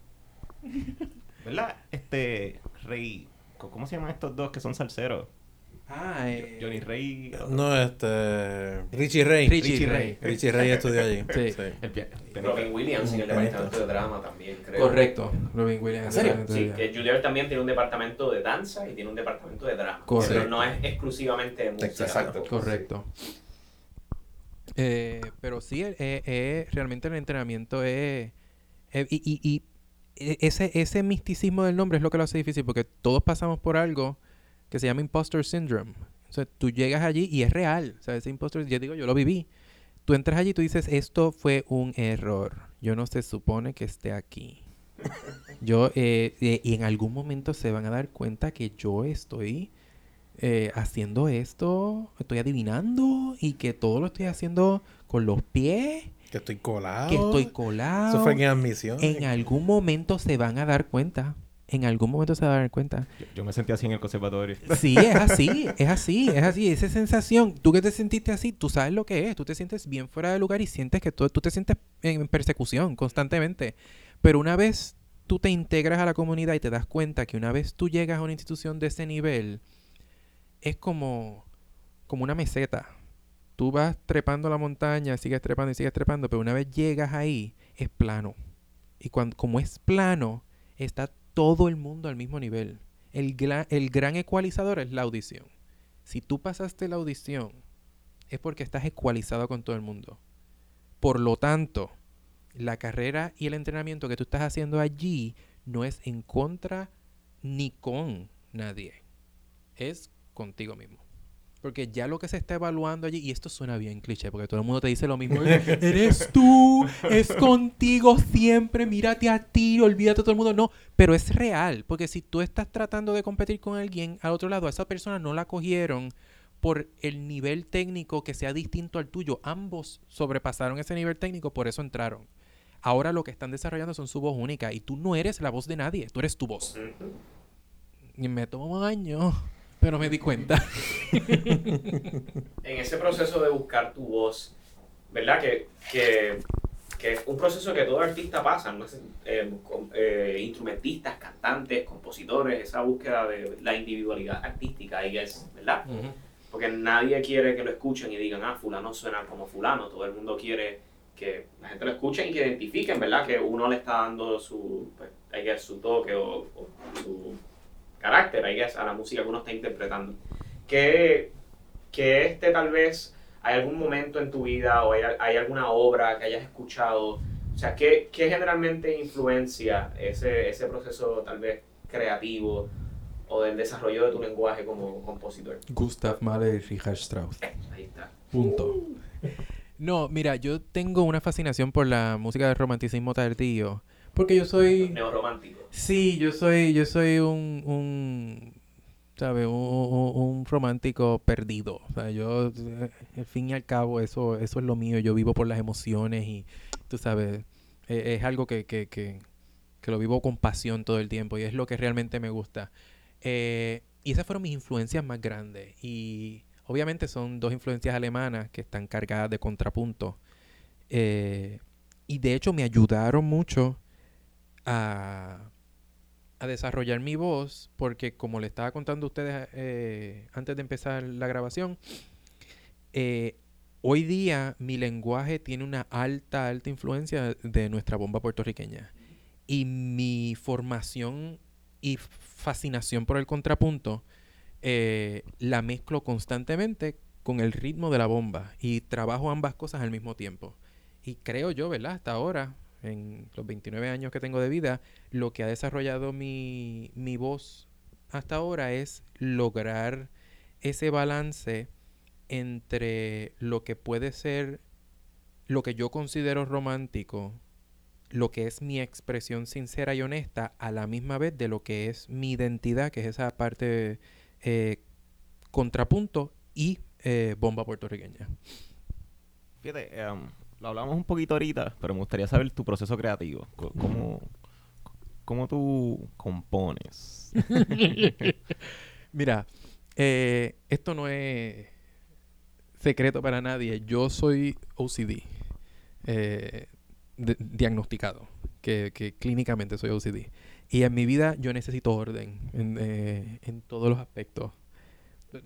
¿Verdad? Este, Rey, ¿cómo se llaman estos dos que son salseros? Ah, eh, Johnny Ray. No, este. Richie Ray. Richie Richie Ray. Ray. Richie Ray estudió allí. Sí. El Robin Williams en el departamento de drama también, creo. Correcto. Robin Williams. ¿En serio? Sí, que Juilliard también tiene un departamento de danza y tiene un departamento de drama. Correcto. Pero no es exclusivamente de música. Exacto. Correcto. Eh, pero sí, eh, eh, realmente el entrenamiento es... eh, y, y- y, eh, ese, ese misticismo del nombre es lo que lo hace difícil, porque todos pasamos por algo que se llama imposter syndrome. O sea, tú llegas allí y es real. O sea, ese imposter, yo digo, yo lo viví. Tú entras allí y tú dices, esto fue un error. Yo no se supone que esté aquí. Yo, eh, eh, y en algún momento se van a dar cuenta que yo estoy eh, haciendo esto, estoy adivinando y que todo lo estoy haciendo con los pies, Que estoy colado. que estoy Eso colado. fue en admisión. En algún momento se van a dar cuenta. En algún momento se van a dar cuenta. Yo, yo me sentí así en el conservatorio. Sí, es así, es así, es así. Esa sensación, tú que te sentiste así, tú sabes lo que es. Tú te sientes bien fuera de lugar y sientes que tú, tú te sientes en persecución constantemente. Pero una vez tú te integras a la comunidad y te das cuenta que una vez tú llegas a una institución de ese nivel, es como, como una meseta. Tú vas trepando la montaña, sigues trepando y sigues trepando, pero una vez llegas ahí, es plano. Y cuando, como es plano, está todo el mundo al mismo nivel. El, el gran ecualizador es la audición. Si tú pasaste la audición, es porque estás ecualizado con todo el mundo. Por lo tanto, la carrera y el entrenamiento que tú estás haciendo allí no es en contra ni con nadie. Es contigo mismo. Porque ya lo que se está evaluando allí, y esto suena bien cliché, porque todo el mundo te dice lo mismo, eres tú, es contigo siempre, mírate a ti, olvídate de todo el mundo. No, pero es real, porque si tú estás tratando de competir con alguien al otro lado, a esa persona no la cogieron por el nivel técnico que sea distinto al tuyo. Ambos sobrepasaron ese nivel técnico, por eso entraron. Ahora lo que están desarrollando son su voz única y tú no eres la voz de nadie, tú eres tu voz. Y me tomó años, pero me di cuenta. En ese proceso de buscar tu voz, ¿verdad? Que, que, que es un proceso que todo artista pasa, ¿no? Eh, eh, instrumentistas, cantantes, compositores, esa búsqueda de la individualidad artística, ahí es, ¿verdad? Porque nadie quiere que lo escuchen y digan, ah, fulano suena como fulano. Todo el mundo quiere que la gente lo escuche y que identifiquen, ¿verdad? Que uno le está dando su, pues, su toque o, o su carácter, I guess, a la música que uno está interpretando. Que, que este tal vez, hay algún momento en tu vida o hay, hay alguna obra que hayas escuchado, o sea, ¿qué, qué generalmente influencia ese, ese proceso tal vez creativo o del desarrollo de tu lenguaje como compositor? Gustav Mahler y Richard Strauss. Ahí está. Punto. No, mira, yo tengo una fascinación por la música del romanticismo tardío. Porque yo soy... Neorromántico. Sí, yo soy, yo soy un, un ¿sabes? Un, un- un romántico perdido. O sea, yo, al fin y al cabo, eso, eso es lo mío. Yo vivo por las emociones y, tú sabes, eh, es algo que, que, que, que lo vivo con pasión todo el tiempo y es lo que realmente me gusta. Eh, y esas fueron mis influencias más grandes. Y obviamente son dos influencias alemanas que están cargadas de contrapunto. Eh, y de hecho me ayudaron mucho a, desarrollar mi voz, porque como le estaba contando a ustedes eh, antes de empezar la grabación, eh, hoy día mi lenguaje tiene una alta, alta influencia de nuestra bomba puertorriqueña. Y mi formación y fascinación por el contrapunto eh, la mezclo constantemente con el ritmo de la bomba y trabajo ambas cosas al mismo tiempo. Y creo yo, ¿verdad? Hasta ahora, en los 29 años que tengo de vida, lo que ha desarrollado mi, mi voz hasta ahora es lograr ese balance entre lo que puede ser lo que yo considero romántico, lo que es mi expresión sincera y honesta, a la misma vez de lo que es mi identidad, que es esa parte eh, contrapunto y eh, bomba puertorriqueña. Fíjate, em, lo hablamos un poquito ahorita, pero me gustaría saber tu proceso creativo. Co- ¿Cómo, cómo tú compones? Mira, eh, esto no es secreto para nadie. Yo soy OCD, eh, diagnosticado, que, que clínicamente soy OCD. Y en mi vida yo necesito orden en, eh, en todos los aspectos.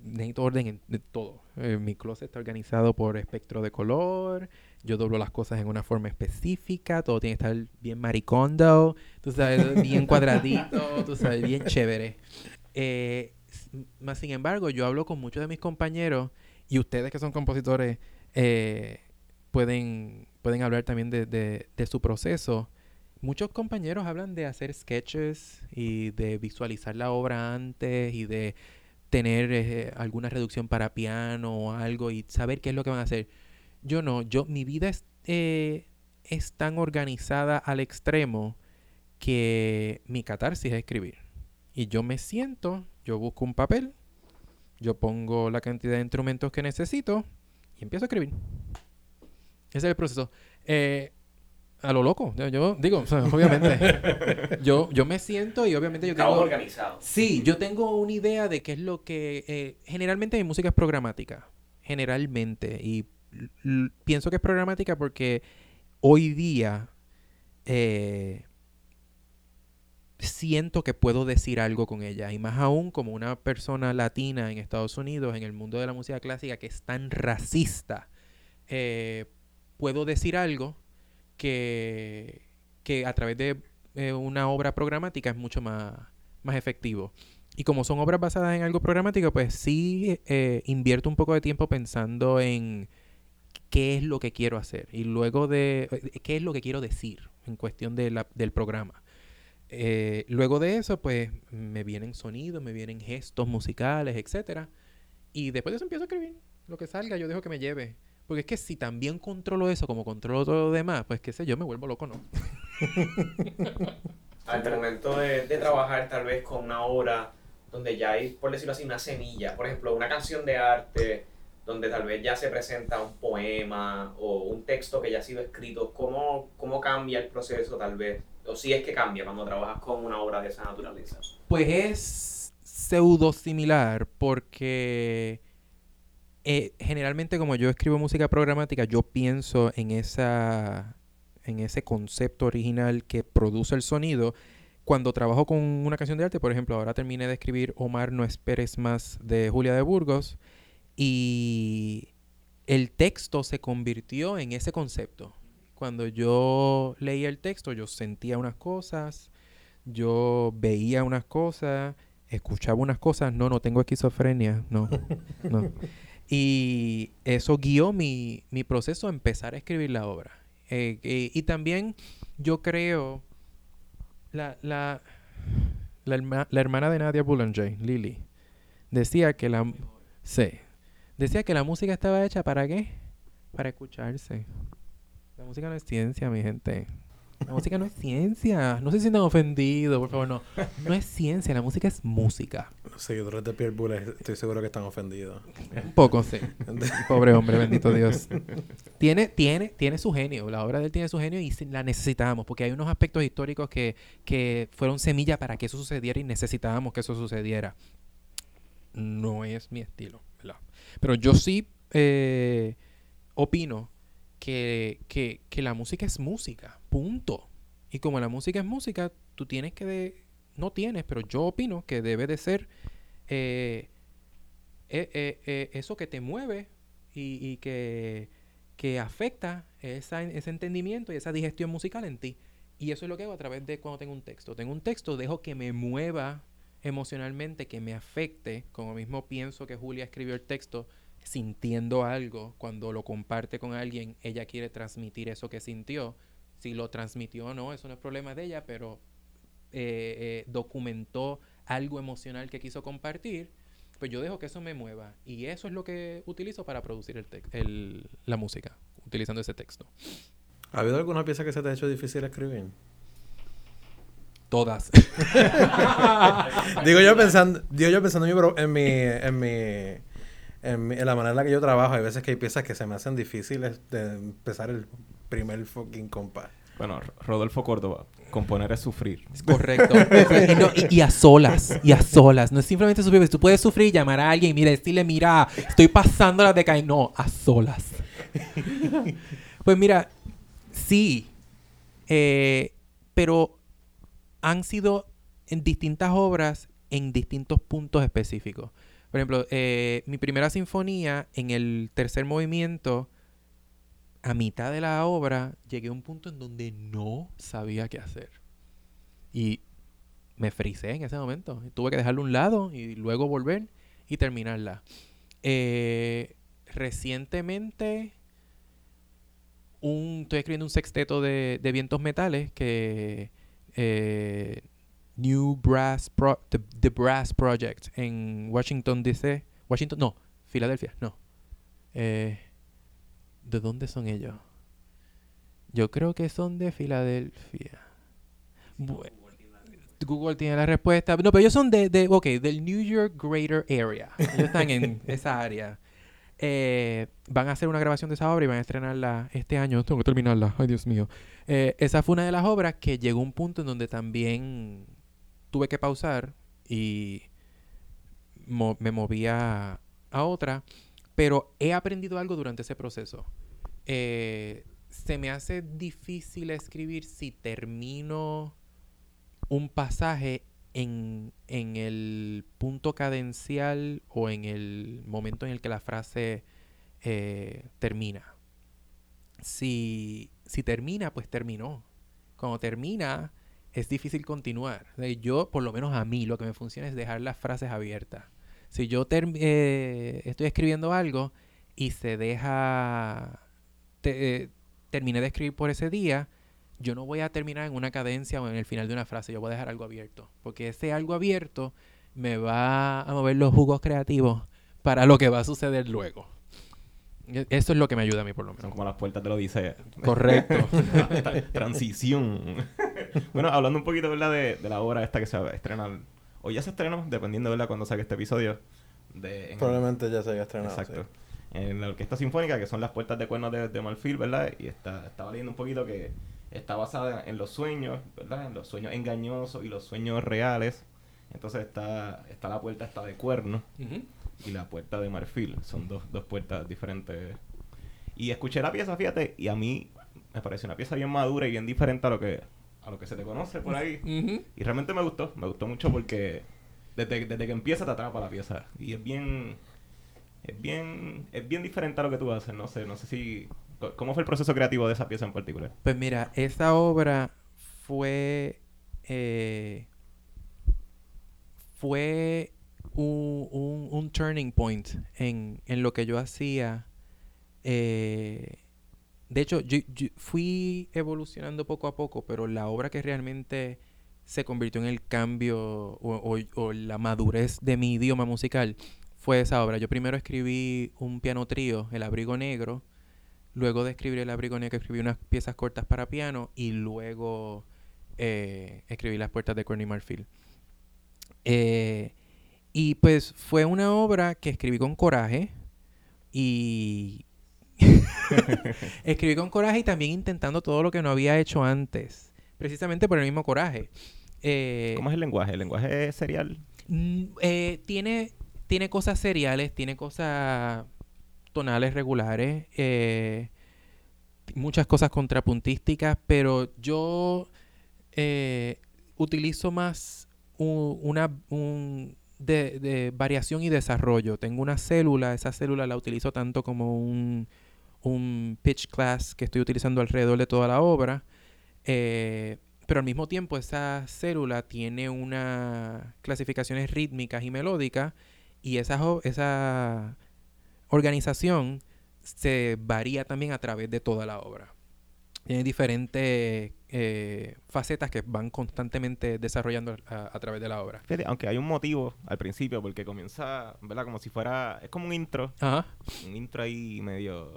necesito orden en, en todo. Eh, mi closet está organizado por espectro de color. Yo doblo las cosas en una forma específica. Todo tiene que estar bien maricondo. Tú sabes, bien cuadradito. tú sabes, bien chévere. Eh, más sin embargo, yo hablo con muchos de mis compañeros y ustedes que son compositores eh, pueden, pueden hablar también de, de- de su proceso. Muchos compañeros hablan de hacer sketches y de visualizar la obra antes y de tener eh, alguna reducción para piano o algo y saber qué es lo que van a hacer. Yo no, yo mi vida es, eh, es tan organizada al extremo que mi catarsis es escribir. Y yo me siento, yo busco un papel, yo pongo la cantidad de instrumentos que necesito y empiezo a escribir. Ese es el proceso. Eh, a lo loco, yo, yo digo, o sea, obviamente. yo, yo me siento y obviamente yo tengo... organizado. Sí, yo tengo una idea de qué es lo que... eh, generalmente mi música es programática. Generalmente. Y pienso que es programática porque hoy día eh, siento que puedo decir algo con ella. Y más aún como una persona latina en Estados Unidos, en el mundo de la música clásica, que es tan racista, eh, puedo decir algo que, que a través de eh, una obra programática es mucho más, más efectivo. Y como son obras basadas en algo programático, pues sí invierto un poco de tiempo pensando en qué es lo que quiero hacer y luego de eh, qué es lo que quiero decir en cuestión de la- del programa. Eh, luego de eso, pues me vienen sonidos, me vienen gestos musicales, etcétera. Y después de eso empiezo a escribir. Lo que salga, yo dejo que me lleve. Porque es que si también controlo eso como controlo todo lo demás, pues qué sé yo, me vuelvo loco, ¿no? Al momento de, de trabajar tal vez con una obra donde ya hay, por decirlo así, una semilla, por ejemplo, una canción de arte donde tal vez ya se presenta un poema o un texto que ya ha sido escrito, ¿cómo, cómo cambia el proceso tal vez? O si es que cambia cuando trabajas con una obra de esa naturaleza. Pues es pseudo similar porque eh, generalmente como yo escribo música programática, yo pienso en esa en ese concepto original que produce el sonido. Cuando trabajo con una canción de arte, por ejemplo, ahora terminé de escribir Omar no esperes más de Julia de Burgos y el texto se convirtió en ese concepto. Cuando yo leía el texto, yo sentía unas cosas, yo veía unas cosas, escuchaba unas cosas. No, no tengo esquizofrenia, no, no. Y eso guió mi, mi proceso a empezar a escribir la obra. Eh, eh, y también yo creo, la, la, la, herma- la hermana de Nadia Boulanger, Lily, decía que la... Sí. Decía que la música estaba hecha para qué? Para escucharse. La música no es ciencia, mi gente. La música no es ciencia. No se sientan ofendidos, por favor, no. No es ciencia, la música es música. Los seguidores de Pierre Bullet estoy seguro que están ofendidos. Un poco, sí. Pobre hombre, bendito Dios. Tiene, tiene, tiene su genio. La obra de él tiene su genio y la necesitamos porque hay unos aspectos históricos que, que fueron semilla para que eso sucediera y necesitábamos que eso sucediera. No es mi estilo. Pero yo sí eh, opino que, que, que la música es música, punto. Y como la música es música, tú tienes que... de- no tienes, pero yo opino que debe de ser... eh, eh, eh, eh, eso que te mueve y, y que, que afecta esa, ese entendimiento y esa digestión musical en ti. Y eso es lo que hago a través de cuando tengo un texto. Tengo un texto, dejo que me mueva emocionalmente, que me afecte, como mismo pienso que Julia escribió el texto sintiendo algo, cuando lo comparte con alguien, ella quiere transmitir eso que sintió. Si lo transmitió o no, eso no es problema de ella, pero eh, eh, documentó algo emocional que quiso compartir, pues yo dejo que eso me mueva. Y eso es lo que utilizo para producir el el- la música, utilizando ese texto. ¿Ha habido alguna pieza que se te ha hecho difícil escribir? Todas. digo yo pensando, digo yo pensando en mi, en mi, en mi, en mi- en la manera en la que yo trabajo. Hay veces que hay piezas que se me hacen difíciles de empezar el primer fucking compás. Bueno, Rodolfo Córdoba, componer es sufrir. Es correcto. y, no- y- y a solas, y a solas. No es simplemente sufrir. Tú puedes sufrir y llamar a alguien, mira, decirle, mira, estoy pasando la de caer. No, a solas. pues mira, sí. eh, pero han sido en distintas obras en distintos puntos específicos. Por ejemplo, eh, mi primera sinfonía, en el tercer movimiento, a mitad de la obra, llegué a un punto en donde no sabía qué hacer. Y me fricé en ese momento. Tuve que dejarlo a un lado y luego volver y terminarla. Eh, recientemente un, estoy escribiendo un sexteto de, de vientos metales que eh, New Brass Pro, the, Brass Project en Washington DC. Washington, no, Filadelfia, no. Eh, ¿De dónde son ellos? Yo creo que son de Filadelfia. Google tiene la respuesta. No, pero ellos son de, de, ok, del New York Greater Area. Ellos están en esa área. Eh, van a hacer una grabación de esa obra y van a estrenarla este año. Tengo que terminarla. Ay, Dios mío. Eh, esa fue una de las obras que llegó un punto en donde también tuve que pausar y me movía a, otra. Pero he aprendido algo durante ese proceso. Eh, se me hace difícil escribir si termino un pasaje en, el punto cadencial o en el momento en el que la frase eh, termina. Si, si termina, pues terminó. Cuando termina, es difícil continuar. Yo, por lo menos a mí, lo que me funciona es dejar las frases abiertas. Si yo eh, estoy escribiendo algo y se deja, eh, terminé de escribir por ese día, yo no voy a terminar en una cadencia o en el final de una frase, yo voy a dejar algo abierto, porque ese algo abierto me va a mover los jugos creativos para lo que va a suceder luego. E, eso es lo que me ayuda a mí, por lo menos. Son como las puertas de lo dice. Correcto. Transición. bueno, hablando un poquito, ¿verdad? De, de, la obra esta que se va a estrenar. O ya se estrenó, dependiendo, ¿verdad? Cuando saque este episodio. De, Probablemente ya se haya estrenado. Exacto. En la Orquesta Sinfónica, que son las puertas de cuernos de, de Malfil, ¿verdad? Y está, estaba leyendo un poquito que está basada en los sueños, ¿verdad? En los sueños engañosos y los sueños reales. Entonces está, está la puerta está de cuerno y la puerta de marfil. Son dos, dos puertas diferentes. Y escuché la pieza, fíjate, y a mí me pareció una pieza bien madura y bien diferente a lo que, a lo que se te conoce por ahí. Y realmente me gustó, me gustó mucho porque desde, desde que empieza te atrapa la pieza. Y es bien, es bien, es bien diferente a lo que tú haces, no sé, no sé si ¿Cómo fue el proceso creativo de esa pieza en particular? Pues mira, esa obra fue... Eh, fue un, turning point en, lo que yo hacía. Eh, de hecho, yo, fui evolucionando poco a poco, pero la obra que realmente se convirtió en el cambio o, o, la madurez de mi idioma musical fue esa obra. Yo primero escribí un piano trío, El Abrigo Negro, Luego de escribir El abrigo que escribí unas piezas cortas para piano y luego eh, escribí Las puertas de Corny Marfil. Eh, y pues fue una obra que escribí con coraje y escribí con coraje y también intentando todo lo que no había hecho antes, precisamente por el mismo coraje. Eh, ¿Cómo es el lenguaje? ¿El lenguaje es serial? Mm, tiene, tiene cosas seriales, tiene cosas tonales regulares, eh, muchas cosas contrapuntísticas, pero yo eh, utilizo más una de, variación y desarrollo. Tengo una célula, esa célula la utilizo tanto como un, pitch class que estoy utilizando alrededor de toda la obra. Eh, pero al mismo tiempo esa célula tiene unas clasificaciones rítmicas y melódicas y esa, esa organización se varía también a través de toda la obra. Tiene diferentes eh, facetas que van constantemente desarrollando a, través de la obra. aunque hay un motivo al principio, porque comienza, ¿verdad? Como si fuera, es como un intro. Un intro ahí medio,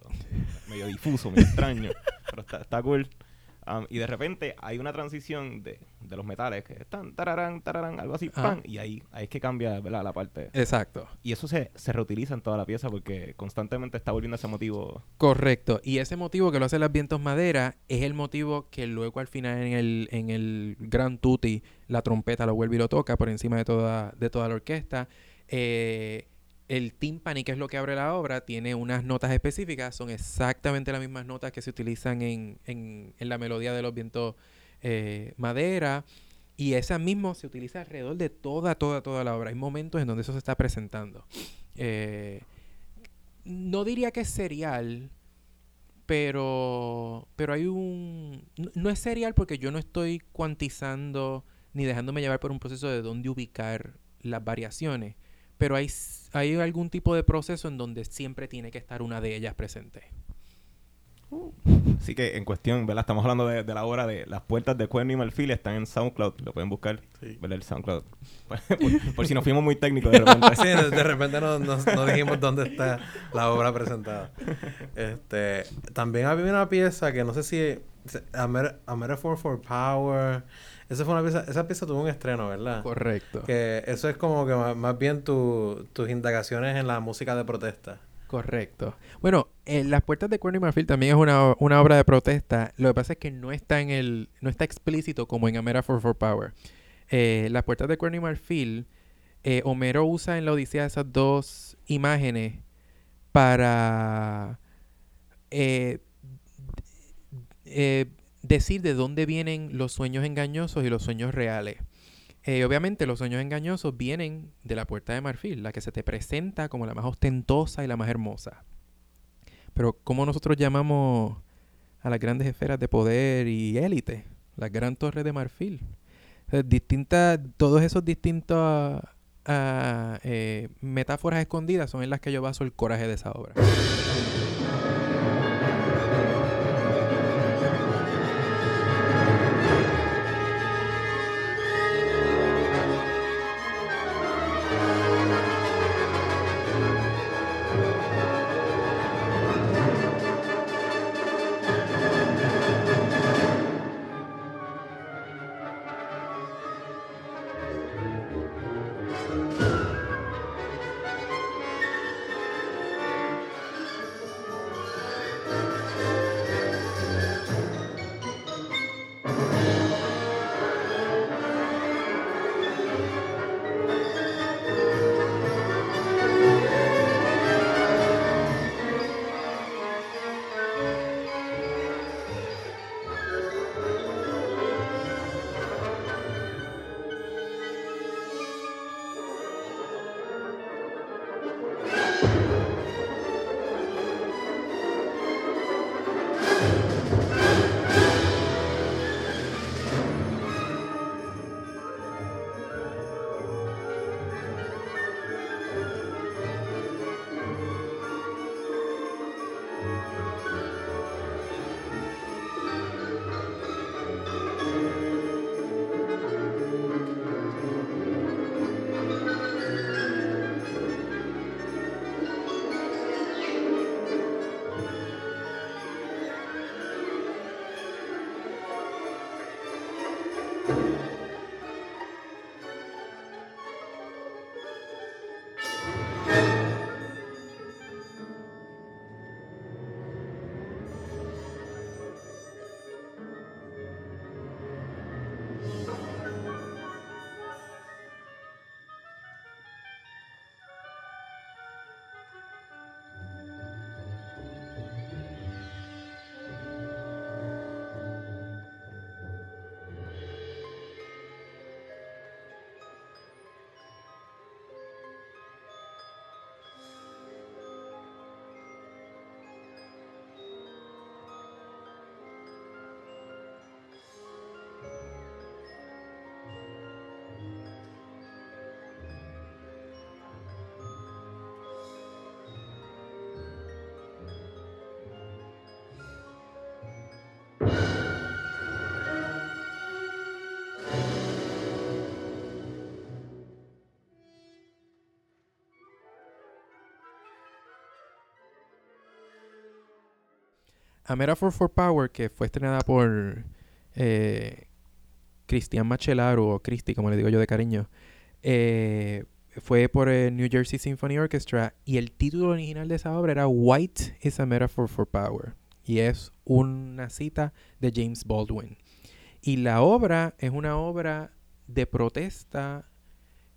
medio difuso, medio extraño, pero está, está cool y de repente hay una transición de, los metales que están tararán, tararán, algo así, pan, y ahí, ahí es que cambia la parte. Exacto. Y eso se, reutiliza en toda la pieza porque constantemente está volviendo ese motivo. Correcto. Y ese motivo que lo hace las vientos madera es el motivo que luego al final en el, en el Gran Tutti la trompeta lo vuelve y lo toca por encima de toda, de toda la orquesta. Eh, el timpani, que es lo que abre la obra, tiene unas notas específicas, son exactamente las mismas notas que se utilizan en, en, la melodía de los vientos eh, madera. Y esa mismo se utiliza alrededor de toda, toda, toda la obra. Hay momentos en donde eso se está presentando. Eh, no diría que es serial, pero, pero hay un... No, no es serial porque yo no estoy cuantizando ni dejándome llevar por un proceso de dónde ubicar las variaciones, pero hay, hay algún tipo de proceso en donde siempre tiene que estar una de ellas presente. Así que en cuestión, ¿verdad? Estamos hablando de, de la obra de Las Puertas de Cuerno y Marfil. Están en SoundCloud. Lo pueden buscar. Sí. ¿Verdad? El SoundCloud. por, por si nos fuimos muy técnicos de repente. Sí, de, de repente no, no- no dijimos dónde está la obra presentada. Este, también había una pieza que no sé si a Metaphor for Power. Esa fue una pieza, esa pieza tuvo un estreno, ¿verdad? Correcto. Que eso es como que más, más bien tu- tus indagaciones en la música de protesta. Correcto. Bueno, eh, Las Puertas de Cuerno y Marfil también es una, una obra de protesta. Lo que pasa es que no está en el, no está explícito como en A Metaphor for Power. Eh, Las Puertas de Cuerno y Marfil, eh, Homero usa en la Odisea esas dos imágenes para eh, eh, decir de dónde vienen los sueños engañosos y los sueños reales. Eh, obviamente los sueños engañosos vienen de la puerta de marfil, la que se te presenta como la más ostentosa y la más hermosa. Pero ¿cómo nosotros llamamos a las grandes esferas de poder y élite? La gran torre de marfil. Distintas, todos esos distintos eh, metáforas escondidas son en las que yo baso el coraje de esa obra. A Metaphor for Power, que fue estrenada por eh, Cristian o Cristi, como le digo yo de cariño, eh, fue por el New Jersey Symphony Orchestra y el título original de esa obra era White is a Metaphor for Power y es una cita de James Baldwin. Y la obra es una obra de protesta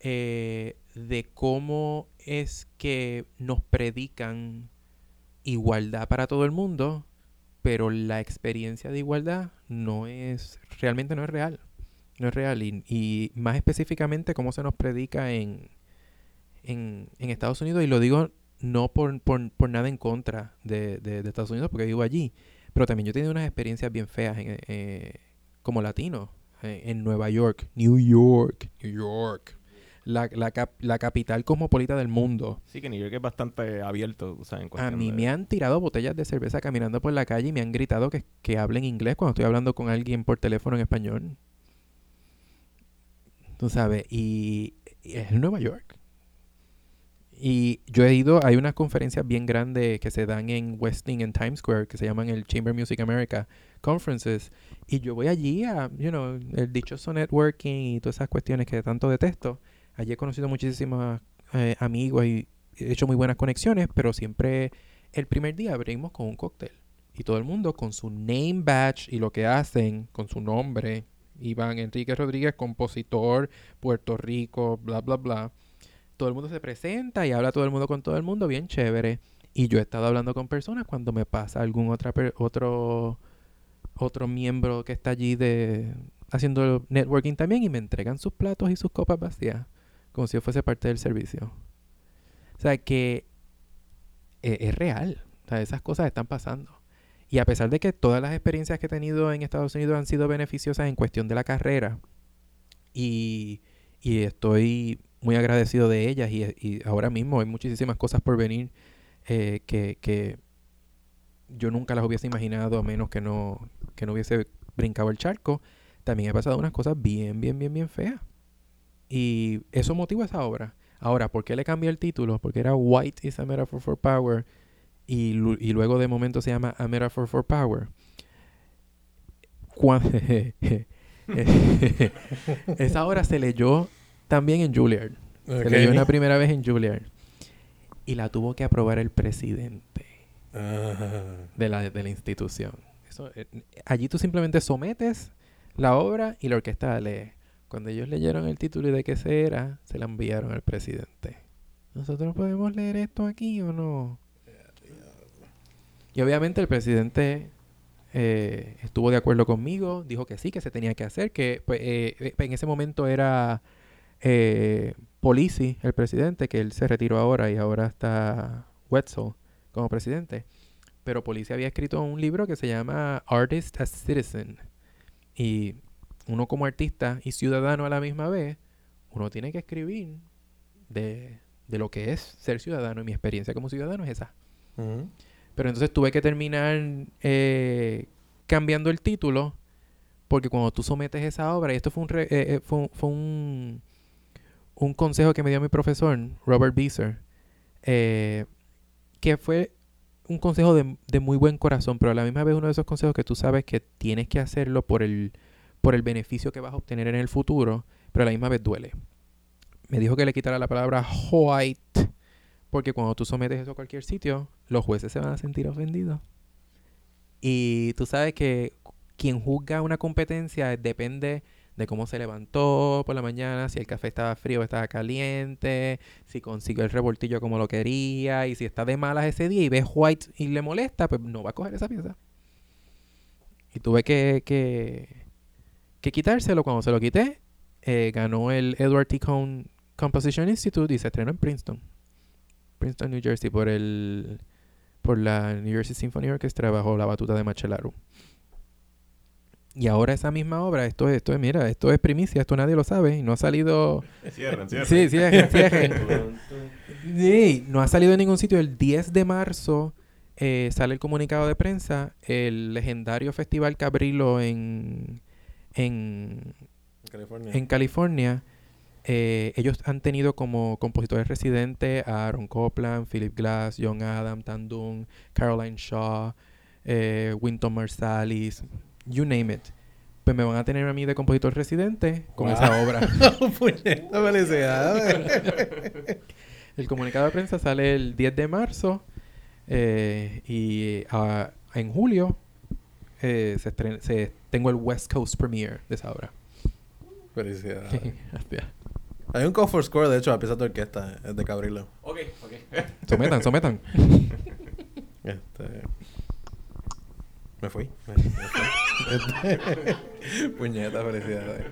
eh, de cómo es que nos predican igualdad para todo el mundo, pero la experiencia de igualdad no es, realmente no es real. No es real. Y, más específicamente cómo se nos predica en, en, Estados Unidos. Y lo digo no por, por, por nada en contra de, de, de Estados Unidos, porque vivo allí. Pero también yo he tenido unas experiencias bien feas en, eh, como latino eh, en Nueva York, New York, New York. La, la, cap- la capital cosmopolita del mundo. Sí, que New York es bastante abierto, o sea, en A mí de- me han tirado botellas de cerveza caminando por la calle y me han gritado que, que hablen inglés cuando estoy hablando con alguien por teléfono en español. Tú sabes, y, y es en Nueva York. Y yo he ido, hay unas conferencias bien grandes que se dan en Westing, en Times Square, que se llaman el Chamber Music America Conferences. Y yo voy allí a, you know, el dichoso networking y todas esas cuestiones que tanto detesto. Allí he conocido muchísimos eh, amigos y he hecho muy buenas conexiones, pero siempre el primer día abrimos con un cóctel. Y todo el mundo con su name badge y lo que hacen, con su nombre. Iván Enrique Rodríguez, compositor, Puerto Rico, bla, bla, bla. Todo el mundo se presenta y habla todo el mundo con todo el mundo, bien chévere. Y yo he estado hablando con personas cuando me pasa algún otra otro otro miembro que está allí de haciendo networking también y me entregan sus platos y sus copas vacías, como si yo fuese parte del servicio. O sea que eh, es real. O sea, esas cosas están pasando. Y a pesar de que todas las experiencias que he tenido en Estados Unidos han sido beneficiosas en cuestión de la carrera, y, y estoy muy agradecido de ellas, y, y ahora mismo hay muchísimas cosas por venir eh, que, que yo nunca las hubiese imaginado a menos que no, que no hubiese brincado el charco. También he pasado unas cosas bien, bien, bien, bien feas. Y eso motiva esa obra. Ahora, ¿por qué le cambié el título? Porque era White is a Metaphor for Power y, lu- y luego de momento se llama A Metaphor for Power. Esa obra se leyó también en Juilliard. Se leyó una primera vez en Juilliard. Y la tuvo que aprobar el presidente de la, de la institución. Eso, eh, allí tú simplemente sometes la obra y la orquesta lee. Cuando ellos leyeron el título y de qué se era, se la enviaron al presidente. ¿Nosotros podemos leer esto aquí o no? Y obviamente el presidente eh, estuvo de acuerdo conmigo, dijo que sí, que se tenía que hacer, que pues, eh, eh, en ese momento era Polisi, el presidente, que él se retiró ahora y ahora está Wetzel como presidente. Pero Polisi había escrito un libro que se llama Artist as Citizen. Y uno como artista y ciudadano a la misma vez, uno tiene que escribir de, de lo que es ser ciudadano. Y mi experiencia como ciudadano es esa. Pero entonces tuve que terminar eh, cambiando el título porque cuando tú sometes esa obra, y esto fue un, re- eh, eh, fue, fue un, un consejo que me dio mi profesor, Robert Beeser, eh, que fue un consejo de, de muy buen corazón, pero a la misma vez uno de esos consejos que tú sabes que tienes que hacerlo por el, por el beneficio que vas a obtener en el futuro, pero a la misma vez duele. Me dijo que le quitara la palabra white, porque cuando tú sometes eso a cualquier sitio, los jueces se van a sentir ofendidos. Y tú sabes que quien juzga una competencia depende de cómo se levantó por la mañana, si el café estaba frío o estaba caliente, si consiguió el revoltillo como lo quería, y si está de malas ese día y ves white y le molesta, pues no va a coger esa pieza. Y tuve que, que, que quitárselo. Cuando se lo quité, eh, ganó el Edward T. Cohn Composition Institute y se estrenó en Princeton. Princeton, New Jersey, por el por la New Jersey Symphony Orchestra bajo la batuta de Machelaru. Y ahora esa misma obra, esto es, esto es, mira, esto es primicia, esto nadie lo sabe, y no ha salido... Cierren, cierren. Sí, cierren, cierren. Sí, no ha salido en ningún sitio. El 10 de marzo eh, sale el comunicado de prensa, el legendario Festival Cabrillo en, en, California. en California, eh, ellos han tenido como compositores residentes a Aaron Copland, Philip Glass, John Adam, Tandun, Caroline Shaw, eh, Winton Marsalis, you name it. Pues me van a tener a mí de compositor residente con Wow. esa obra. Felicidades. El comunicado de prensa sale el 10 de marzo eh, y ah, en julio eh, se estren- se- tengo el West Coast Premiere de esa obra. Felicidades. Hay un call for score, de hecho, a pieza de orquesta, es de Cabrillo. Ok, ok. sometan, sometan. Este... Me fui. Me- me fui. Este, Puñeta, felicidades.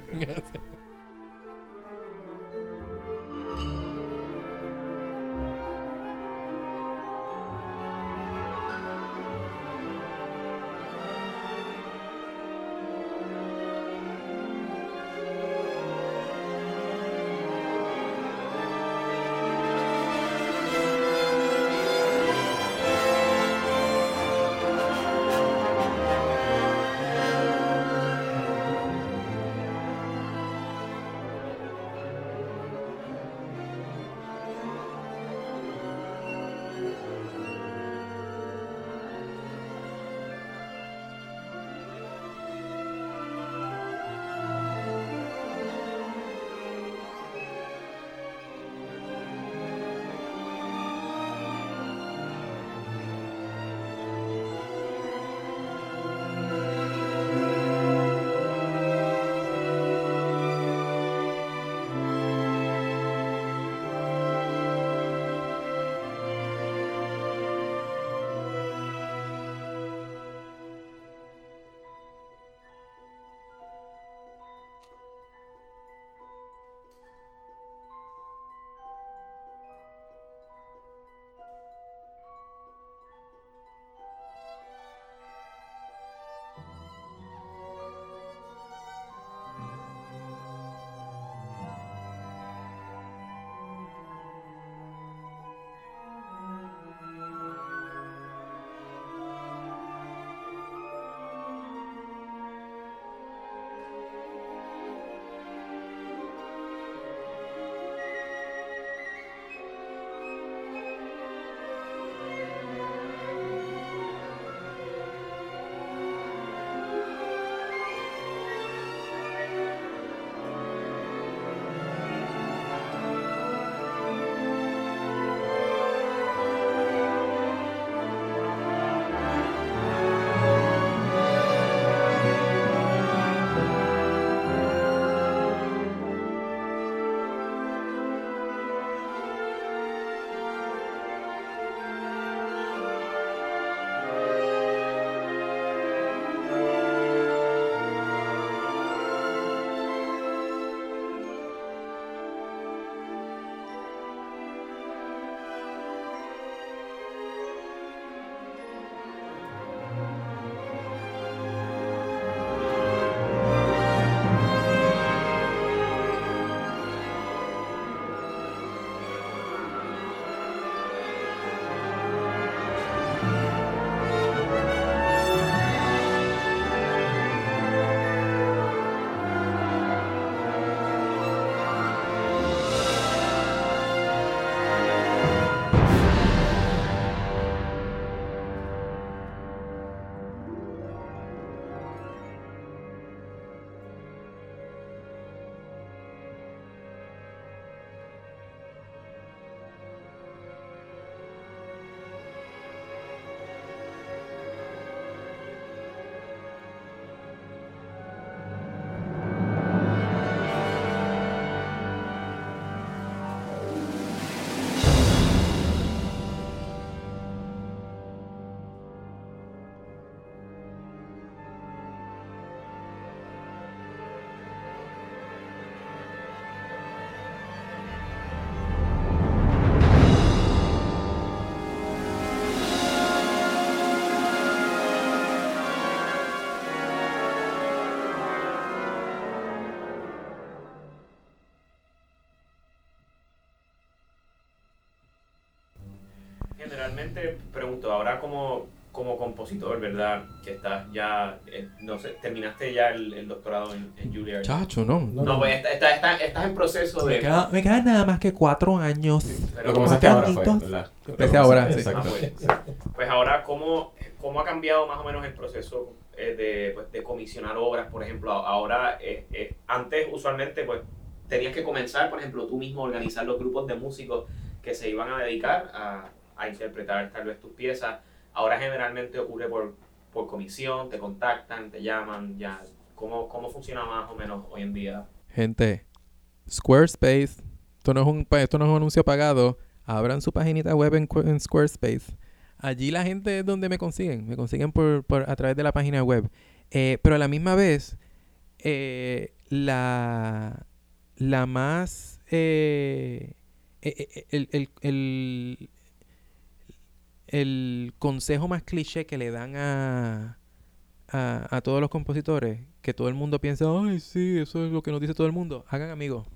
Generalmente pregunto, ahora como, como compositor, ¿verdad? Que estás ya, eh, no sé, terminaste ya el, el doctorado en, en Juilliard. Chacho, no. No, pues estás, estás, estás, estás en proceso Me de... queda- me quedan nada más que cuatro años. pero Lo como- comenzaste ahora, fue, ¿verdad? empecé ahora, sí. Exacto. Ah, pues. Pues ahora, ¿cómo, ¿cómo ha cambiado más o menos el proceso eh, de, pues, de comisionar obras, por ejemplo? Ahora, eh, eh, antes usualmente, pues, tenías que comenzar, por ejemplo, tú mismo a organizar los grupos de músicos que se iban a dedicar a, a interpretar tal vez tus piezas. Ahora generalmente ocurre por, por comisión, te contactan, te llaman, ya. ¿Cómo, ¿Cómo funciona más o menos hoy en día? Gente, Squarespace, esto no es un, esto no es un anuncio pagado. Abran su paginita web en, Qu- en Squarespace. Allí la gente es donde me consiguen. Me consiguen por, por- a través de la página web. Eh, pero a la misma vez, eh, la, la más... eh, el- el- el consejo más cliché que le dan a, a, a todos los compositores, que todo el mundo piensa, ay, sí, eso es lo que nos dice todo el mundo, hagan amigos,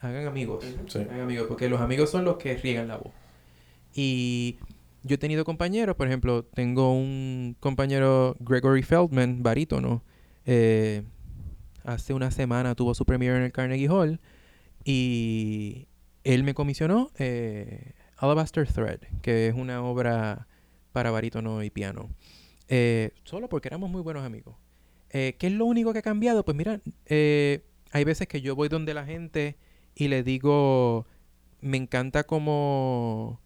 hagan amigos. Sí. Hagan amigos, porque los amigos son los que riegan la voz. Y yo he tenido compañeros, por ejemplo, tengo un compañero, Gregory Feldman, barítono. eh, hace una semana tuvo su premiere en el Carnegie Hall y él me comisionó eh, Alabaster Thread, que es una obra para barítono y piano. Eh, solo porque éramos muy buenos amigos. Eh, ¿Qué es lo único que ha cambiado? Pues mira, eh, hay veces que yo voy donde la gente y le digo, me encanta como,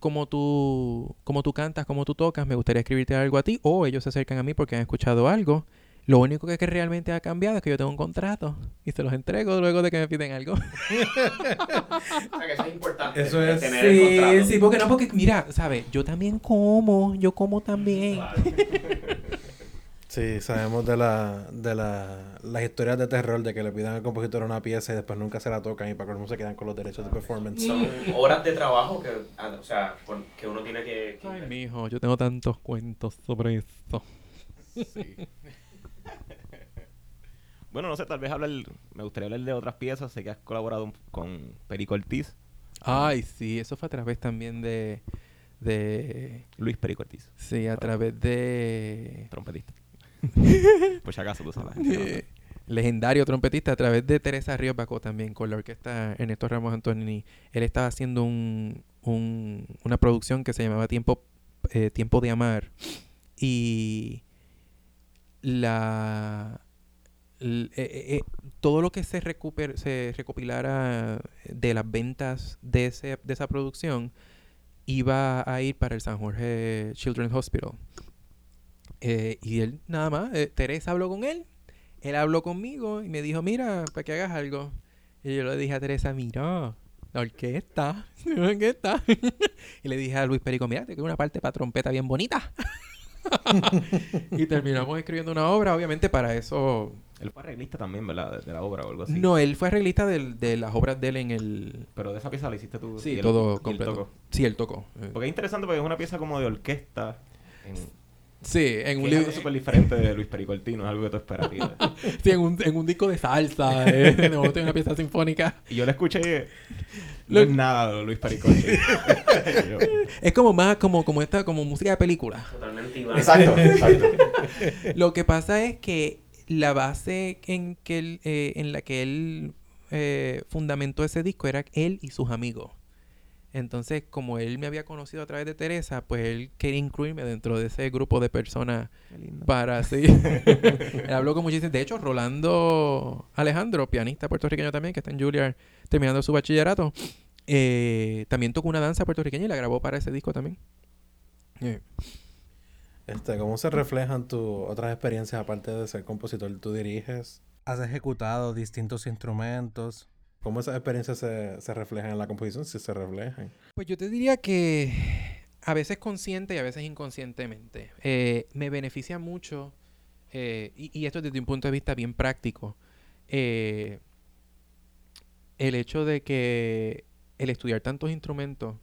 como tú, como tú cantas, como tú tocas, me gustaría escribirte algo a ti, o ellos se acercan a mí porque han escuchado algo. Lo único que, que realmente ha cambiado es que yo tengo un contrato y se los entrego luego de que me piden algo. O sea, que eso es importante. Eso es- tener el contrato. sí, porque no, porque mira, ¿sabes? Yo también como, yo como también. Claro. Sí, sabemos de la, de la, las historias de terror de que le pidan al compositor una pieza y después nunca se la tocan y para colmo se quedan con los derechos de performance. Son horas de trabajo que, ah, o sea, con- que uno tiene que... que- Ay, mijo, yo tengo tantos cuentos sobre esto. Sí. Bueno, no sé, tal vez hablar, me gustaría hablar de otras piezas. Sé que has colaborado con Perico Ortiz, Ay, sí, eso fue a través también de, de, Luis Perico Ortiz, sí, a través de, trompetista. Por si acaso, tú sabes. legendario trompetista, a través de Teresa Ríos Bacó también, con la orquesta Ernesto Ramos Antonini. Él estaba haciendo un, un- una producción que se llamaba Tiempo, eh, Tiempo de Amar. Y la eh, eh, eh, todo lo que se recuper, se recopilara de las ventas de ese, de esa producción iba a ir para el San Jorge Children's Hospital. Eh, y él nada más, eh, Teresa habló con él, él habló conmigo y me dijo, mira, para que hagas algo. Y yo le dije a Teresa, mira, la orquesta, la orquesta. y le dije a Luis Perico, mira, tengo una parte para trompeta bien bonita. y terminamos escribiendo una obra, obviamente para eso... Él fue arreglista también, ¿verdad? De, de la obra o algo así. No, él fue arreglista de las obras de él en el... Pero de esa pieza la hiciste tú. y Sí, él- y todo él completo. tocó. Sí, él tocó. eh. Porque es interesante porque es una pieza como de orquesta. En, Sí, en un, que es súper diferente de Luis Perico Ortiz, no es algo que tú esperarías. sí, en un, en un disco de salsa, eh, de momento hay una pieza sinfónica. y yo la escuché y no es nada de Luis Perico Ortiz. Yo- Es como más como, como esta, como música de película. Totalmente igual. exacto, exacto. Lo que pasa es que la base en, que él, eh, en la que él eh, fundamentó ese disco era él y sus amigos. Entonces, como él me había conocido a través de Teresa, pues él quería incluirme dentro de ese grupo de personas para así. él habló con muchísimos. De hecho, Rolando Alejandro, pianista puertorriqueño también, que está en Juilliard terminando su bachillerato, eh, también tocó una danza puertorriqueña y la grabó para ese disco también. Este, ¿Cómo se reflejan tus otras experiencias aparte de ser compositor? ¿Tú diriges? ¿Has ejecutado distintos instrumentos? ¿Cómo esas experiencias se, se reflejan en la composición? Si se reflejan. Pues yo te diría que a veces consciente y a veces inconscientemente. Eh, me beneficia mucho, eh, y, y esto desde un punto de vista bien práctico, eh, el hecho de que el estudiar tantos instrumentos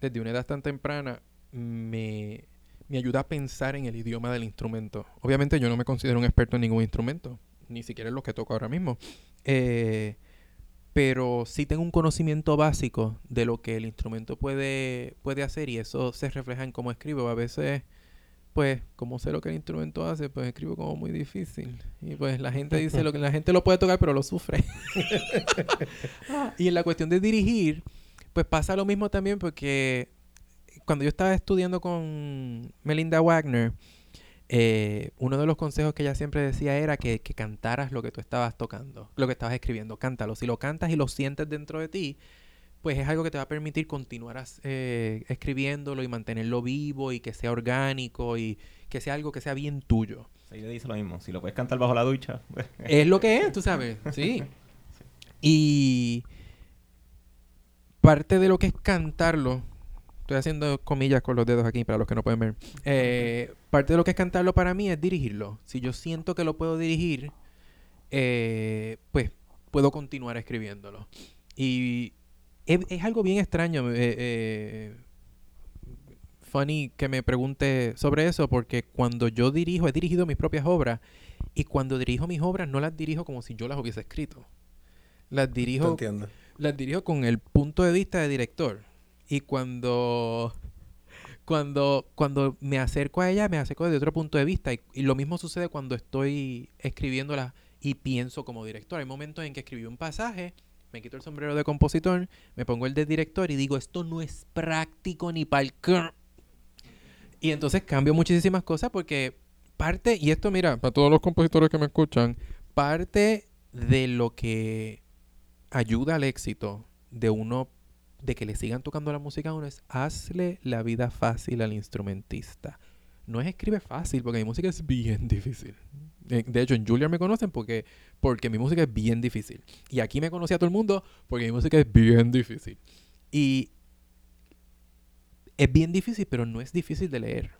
desde una edad tan temprana me, me ayuda a pensar en el idioma del instrumento. Obviamente yo no me considero un experto en ningún instrumento, ni siquiera en los que toco ahora mismo. Eh, pero sí tengo un conocimiento básico de lo que el instrumento puede, puede hacer y eso se refleja en cómo escribo. A veces, pues, como sé lo que el instrumento hace, pues escribo como muy difícil. Y pues la gente dice lo que la gente lo puede tocar, pero lo sufre. Ah, y en la cuestión de dirigir, pues pasa lo mismo también porque cuando yo estaba estudiando con Melinda Wagner, eh, uno de los consejos que ella siempre decía era que, que cantaras lo que tú estabas tocando, lo que estabas escribiendo, cántalo. Si lo cantas y lo sientes dentro de ti, pues es algo que te va a permitir continuar eh, escribiéndolo y mantenerlo vivo y que sea orgánico y que sea algo que sea bien tuyo. Ahí le dice lo mismo. Si lo puedes cantar bajo la ducha. pues, Es lo que es, tú sabes, sí. Y parte de lo que es cantarlo, estoy haciendo comillas con los dedos aquí para los que no pueden ver. Eh, parte de lo que es cantarlo para mí es dirigirlo. Si yo siento que lo puedo dirigir, eh, pues puedo continuar escribiéndolo. Y es, es algo bien extraño. eh, eh, funny que me pregunte sobre eso porque cuando yo dirijo, he dirigido mis propias obras y cuando dirijo mis obras no las dirijo como si yo las hubiese escrito. Las dirijo las dirijo con el punto de vista de director. Y cuando, cuando, cuando me acerco a ella, me acerco desde otro punto de vista. Y, lo mismo sucede cuando estoy escribiéndola y pienso como director. Hay momentos en que escribí un pasaje, me quito el sombrero de compositor, me pongo el de director y digo, esto no es práctico ni para el... Y entonces cambio muchísimas cosas porque parte, y esto mira, para todos los compositores que me escuchan, parte de lo que ayuda al éxito de uno, de que le sigan tocando la música a uno, es hazle la vida fácil al instrumentista. No es escribe fácil, porque mi música es bien difícil. De de hecho, en Julia me conocen porque, porque mi música es bien difícil. Y aquí me conoce a todo el mundo porque mi música es bien difícil. Y es bien difícil, pero no es difícil de leer.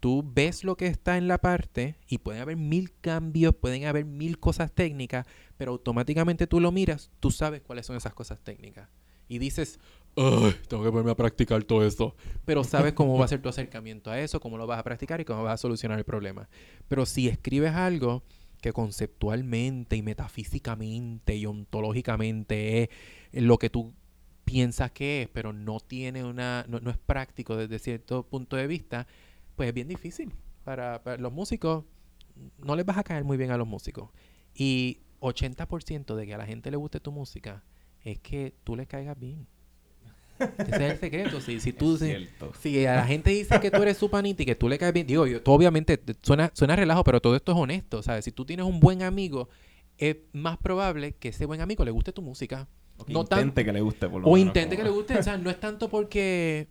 Tú ves lo que está en la parte y pueden haber mil cambios, pueden haber mil cosas técnicas, pero automáticamente tú lo miras, tú sabes cuáles son esas cosas técnicas. Y dices, tengo que ponerme a practicar todo esto. Pero sabes cómo va a ser tu acercamiento a eso, cómo lo vas a practicar y cómo vas a solucionar el problema. Pero si escribes algo que conceptualmente y metafísicamente y ontológicamente es lo que tú piensas que es, pero no tiene una, no, no es práctico desde cierto punto de vista, pues es bien difícil. Para, para los músicos, no les vas a caer muy bien a los músicos. Y 80% de que a la gente le guste tu música es que tú les caigas bien. Ese es el secreto. Si, si tú, si, a la gente dice que tú eres su panita y que tú le caes bien, digo, yo, tú obviamente te- suena, suena relajo, pero todo esto es honesto. ¿sabes? Si tú tienes un buen amigo, es más probable que ese buen amigo le guste tu música. O que no tan- intente que le guste, por lo O menos, intente que le guste. O sea, no es tanto porque.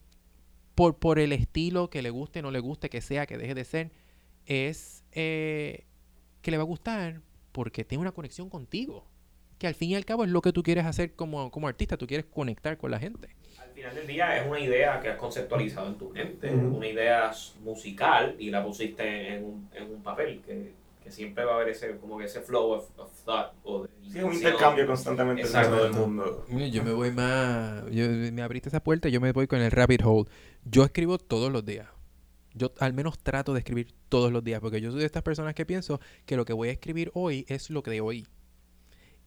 Por, por el estilo que le guste, no le guste, que sea, que deje de ser. Es eh, que le va a gustar porque tiene una conexión contigo. Que al fin y al cabo es lo que tú quieres hacer como, como artista. Tú quieres conectar con la gente. Al final del día es una idea que has conceptualizado en tu mente, una idea musical y la pusiste en un, en un papel, que, que siempre va a haber ese, como que ese flow of, of thought. O de Sí, es un intercambio constantemente Exacto. todo el mundo. Yo me voy más. Yo, me abriste esa puerta y yo me voy con el rabbit hole. Yo escribo todos los días. Yo al menos trato de escribir todos los días porque yo soy de estas personas que pienso que lo que voy a escribir hoy es lo que de hoy.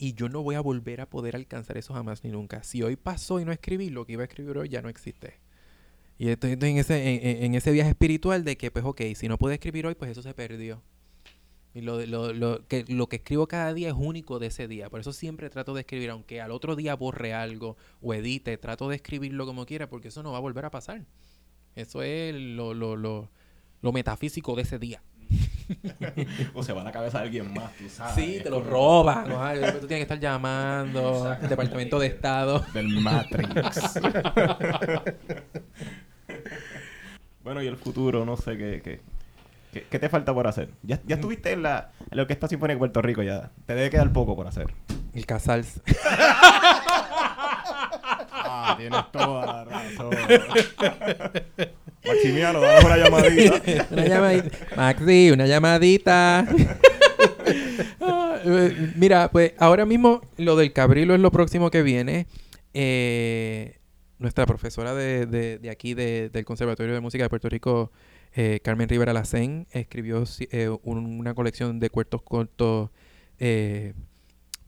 Y yo no voy a volver a poder alcanzar eso jamás ni nunca. Si hoy pasó y no escribí, lo que iba a escribir hoy ya no existe. Y estoy, en, ese, en, ese viaje espiritual de que, pues, ok, si no pude escribir hoy, pues eso se perdió. Y lo, lo, lo, que, lo que escribo cada día es único de ese día. Por eso siempre trato de escribir, aunque al otro día borre algo o edite, trato de escribirlo como quiera, porque eso no va a volver a pasar. Eso es lo, lo, lo, lo metafísico de ese día. O se va a la cabeza de alguien más, tú sabes. Sí, te lo roban. ¿no? Tú tienes que estar llamando al Departamento de Estado. Del Matrix. bueno, y el futuro, no sé qué, qué, qué, qué te falta por hacer. Ya, ya estuviste en la, en la Orquesta Sinfónica de Puerto Rico, ya. Te debe quedar poco por hacer. El Casals. Ah, tienes toda la razón. Maximiano, dame una llamadita. una llamadita. Maxi, una llamadita. Mira, pues ahora mismo lo del cabrilo es lo próximo que viene. Eh, nuestra profesora de, de- aquí de- del Conservatorio de Música de Puerto Rico, eh, Carmen Rivera Lacén, escribió eh, un- una colección de cuentos cortos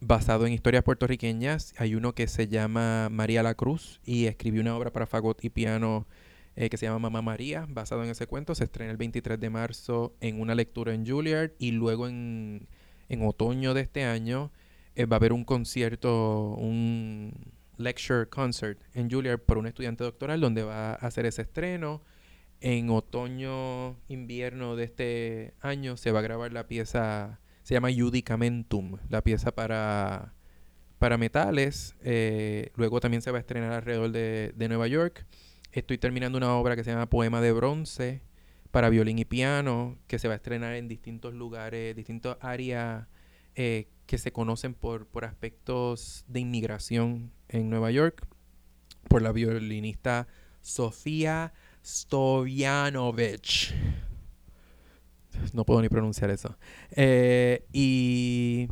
basado en historias puertorriqueñas. Hay uno que se llama María la Cruz y escribió una obra para fagot y piano eh, que se llama Mamá María, basado en ese cuento. Se estrena el 23 de marzo en una lectura en Juilliard y luego en, en otoño de este año eh, va a haber un concierto, un lecture concert en Juilliard por un estudiante doctoral donde va a hacer ese estreno. En otoño, invierno de este año se va a grabar la pieza, se llama Judicamentum, la pieza para, para metales. Eh, luego también se va a estrenar alrededor de, de Nueva York. Estoy terminando una obra que se llama Poema de Bronce para violín y piano, que se va a estrenar en distintos lugares, distintas áreas eh, que se conocen por, por aspectos de inmigración en Nueva York, por la violinista Sofía Stojanovic. No puedo ni pronunciar eso. Eh, y,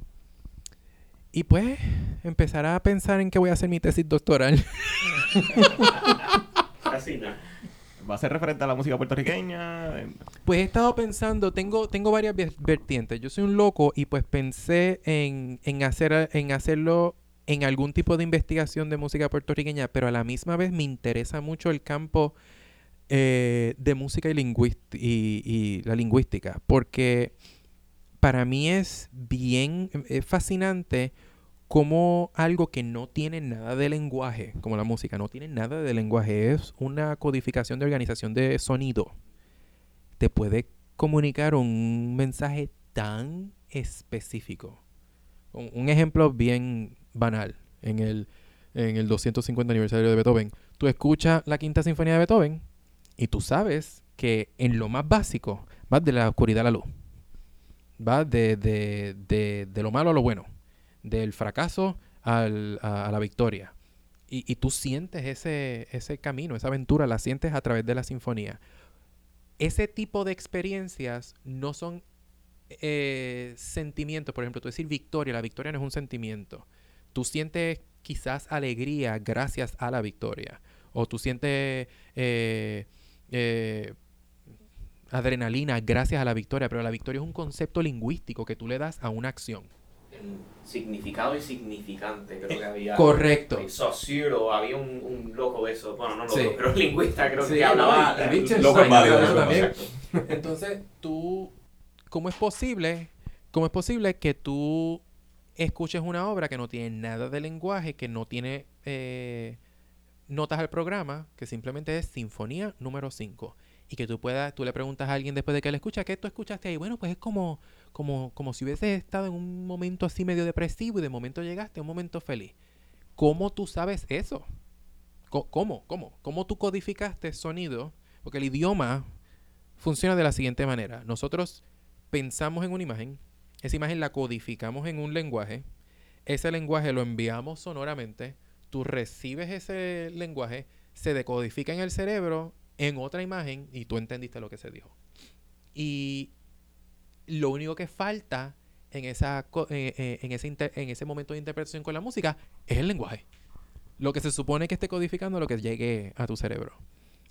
y pues empezará a pensar en que voy a hacer mi tesis doctoral. Así, ¿no? ¿Va a ser referente a la música puertorriqueña? Eh, Pues he estado pensando, tengo, tengo varias ver- vertientes. Yo soy un loco y pues pensé en, en, hacer, en hacerlo en algún tipo de investigación de música puertorriqueña, pero a la misma vez me interesa mucho el campo eh, de música y, la lingüística, porque para mí es bien es fascinante como algo que no tiene nada de lenguaje, como la música, no tiene nada de lenguaje, es una codificación de organización de sonido te puede comunicar un mensaje tan específico. Un, un ejemplo bien banal. En el, en el 250 aniversario de Beethoven, tú escuchas la quinta sinfonía de Beethoven y tú sabes que en lo más básico vas de la oscuridad a la luz. Vas de, de, de, de lo malo a lo bueno. Del fracaso a, a la victoria. Y, y tú sientes ese, ese camino, esa aventura, la sientes a través de la sinfonía ese tipo de experiencias no son eh, sentimientos. Por ejemplo, tú decir victoria, la victoria no es un sentimiento. Tú sientes quizás alegría gracias a la victoria. O tú sientes eh, eh, adrenalina gracias a la victoria. Pero la victoria es un concepto lingüístico que tú le das a una acción. Significado y significante, creo que había. Correcto. Saussure, había un, un loco de eso, bueno, no loco, Sí. pero lingüista creo Sí, que hablaba. no, y Wittgenstein loco es válido, también. Entonces, tú, ¿cómo es posible? ¿Cómo es posible que tú escuches una obra que no tiene nada de lenguaje, que no tiene eh, notas al programa, que simplemente es sinfonía número 5? Y que tú puedas, tú le preguntas a alguien después de que la escucha, ¿qué tú escuchaste ahí? Bueno, pues es como, como, como si hubieses estado en un momento así medio depresivo y de momento llegaste a un momento feliz. ¿Cómo tú sabes eso? ¿Cómo? ¿Cómo? ¿Cómo tú codificaste sonido? Porque el idioma funciona de la siguiente manera. Nosotros pensamos en una imagen, esa imagen la codificamos en un lenguaje, ese lenguaje lo enviamos sonoramente, tú recibes ese lenguaje, se decodifica en el cerebro en otra imagen y tú entendiste lo que se dijo. Y lo único que falta en, esa, eh, eh, en, ese en ese momento de interpretación con la música es el lenguaje. Lo que se supone que esté codificando lo que llegue a tu cerebro.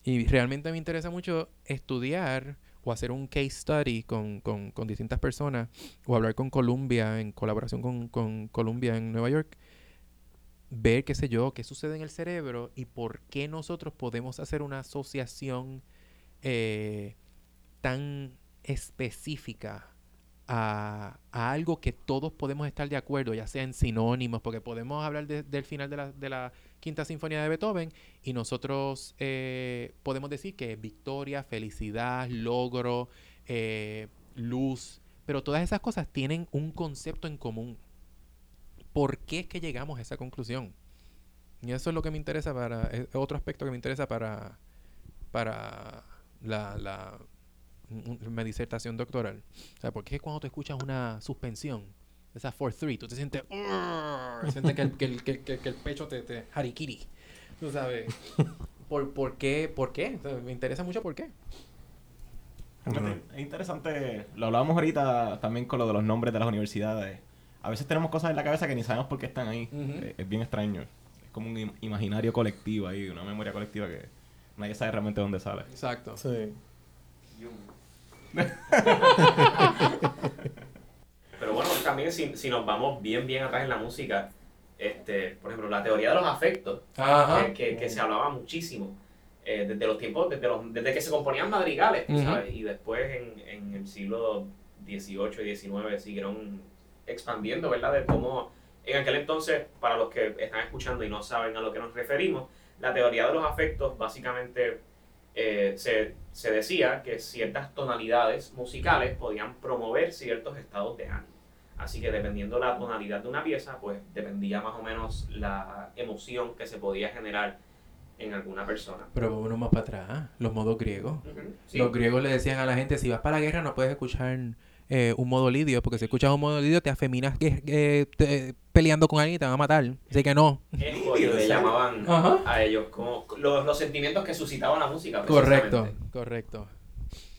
Y realmente me interesa mucho estudiar o hacer un case study con, con- con distintas personas o hablar con Columbia en colaboración con, con Columbia en Nueva York. Ver, qué sé yo, qué sucede en el cerebro y por qué nosotros podemos hacer una asociación eh, tan específica a, algo que todos podemos estar de acuerdo, ya sea en sinónimos, porque podemos hablar de- del final de la, de la quinta sinfonía de Beethoven y nosotros eh, podemos decir que victoria, felicidad, logro, eh, luz, pero todas esas cosas tienen un concepto en común. ¿Por qué es que llegamos a esa conclusión? Y eso es lo que me interesa para, es otro aspecto que me interesa para, para la, la mi disertación doctoral. O sea, porque cuando tú escuchas una suspensión, esa 4-3, tú te sientes, sientes que el, que el, que el- que el- que el pecho te, te harikiri. Tú sabes. ¿Por, por qué? ¿Por qué? O sea, me interesa mucho por qué. Es interesante, lo hablábamos ahorita también con lo de los nombres de las universidades. A veces tenemos cosas en la cabeza que ni sabemos por qué están ahí. Ujú. Eh, Es bien extraño. Es como un im- imaginario colectivo ahí, una memoria colectiva que nadie sabe realmente dónde sale. Exacto. Sí. Pero bueno, también si, si nos vamos bien, bien atrás en la música, este, por ejemplo, la teoría de los afectos, Ajá. que, que, que se hablaba muchísimo eh, desde los tiempos, desde, los, desde que se componían madrigales. ¿sabes? Y después en, en el siglo XVIII y XIX siguieron expandiendo, ¿verdad? De cómo en aquel entonces, para los que están escuchando y no saben a lo que nos referimos, la teoría de los afectos básicamente eh, se, se decía que ciertas tonalidades musicales podían promover ciertos estados de ánimo. Así que dependiendo la tonalidad de una pieza, pues dependía más o menos la emoción que se podía generar en alguna persona. Pero vámonos más para atrás. Los modos griegos. Sí. Los griegos le decían a la gente, si vas para la guerra no puedes escuchar eh, un modo lidio, porque si escuchas un modo lidio te afeminas que, te- peleando con alguien y te van a matar. Así que no. Escorio le llamaban Ajá. a ellos, como los, los sentimientos que suscitaba la música. Correcto, correcto.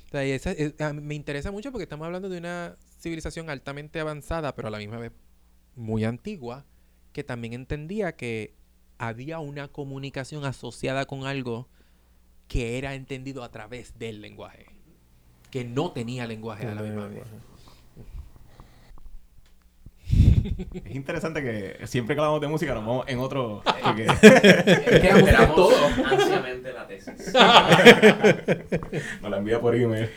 O sea, y esa- es- a mí me interesa mucho porque estamos hablando de una civilización altamente avanzada, pero a la misma vez muy antigua, que también entendía que había una comunicación asociada con algo que era entendido a través del lenguaje, que no tenía lenguaje a la misma vez. Es interesante que siempre que hablamos de música nos vamos en otro... porque- Esperamos todo. ansiamente la tesis. Nos la envía por email.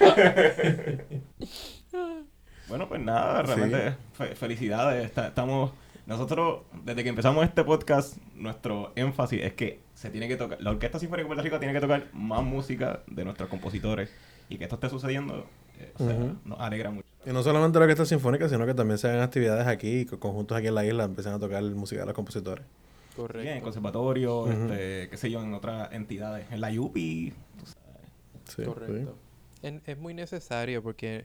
bueno, pues nada, realmente fe- felicidades. Está- estamos nosotros desde que empezamos este podcast, nuestro énfasis es que se tiene que tocar, la Orquesta Sinfónica de Puerto Rico tiene que tocar más música de nuestros compositores y que esto esté sucediendo, eh, o sea, nos alegra mucho. Y no solamente la orquesta sinfónica, sino que también se hagan actividades aquí, conjuntos aquí en la isla, empiezan a tocar música de los compositores. Bien, en el Correcto. conservatorio, este, qué sé yo, en otras entidades, en la UPI, tú sabes. Sí, Correcto. En- es muy necesario porque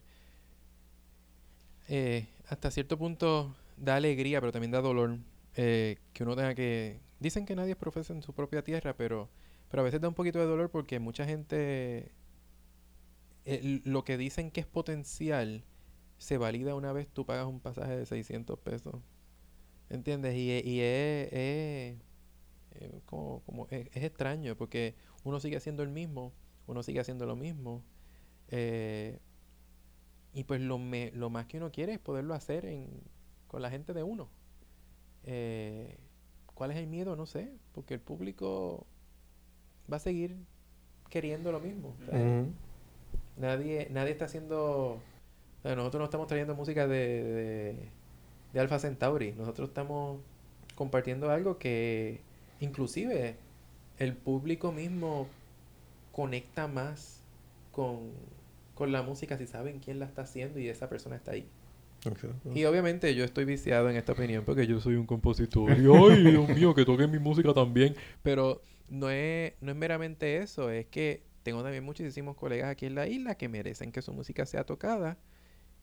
eh, hasta cierto punto da alegría, pero también da dolor eh, que uno tenga que... Dicen que nadie es profesa en su propia tierra, pero, pero a veces da un poquito de dolor porque mucha gente... eh, lo que dicen que es potencial se valida una vez tú pagas un pasaje de 600 pesos. ¿Entiendes? Y, y es, como, como es, es extraño porque uno sigue haciendo el mismo, uno sigue haciendo lo mismo. eh, y pues lo, me- lo más que uno quiere es poderlo hacer en, con la gente de uno. Eh, ¿Cuál es el miedo? No sé, porque el público va a seguir queriendo lo mismo. Ujú. Nadie, nadie está haciendo. o sea, nosotros no estamos trayendo música de, de, de Alpha Centauri. Nosotros estamos compartiendo algo que inclusive el público mismo conecta más con, con la música si saben quién la está haciendo y esa persona está ahí. Y obviamente yo estoy viciado en esta opinión porque yo soy un compositor. Y ay, Dios mío, que toquen mi música también. Pero no es, no es meramente eso, es que tengo también muchísimos colegas aquí en la isla que merecen que su música sea tocada.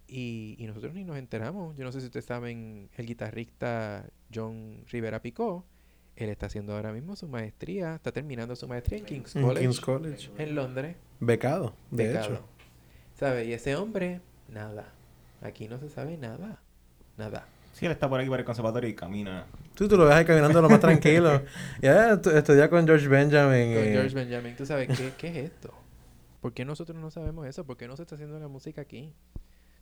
Y, y nosotros ni nos enteramos. Yo no sé si ustedes saben, el guitarrista John Rivera Picó, él está haciendo ahora mismo su maestría, está terminando su maestría en King's En College, King's College. en Londres. Becado, de Becado. hecho. ¿Sabe? Y ese hombre, nada. Aquí no se sabe nada. Nada. Sí, él está por aquí para el conservatorio y camina. Tú, tú lo ves ahí caminando lo más tranquilo. Ya estu- estudia con George Benjamin. Con George Benjamin, ¿tú sabes qué, qué es esto? ¿Por qué nosotros no sabemos eso? ¿Por qué no se está haciendo la música aquí?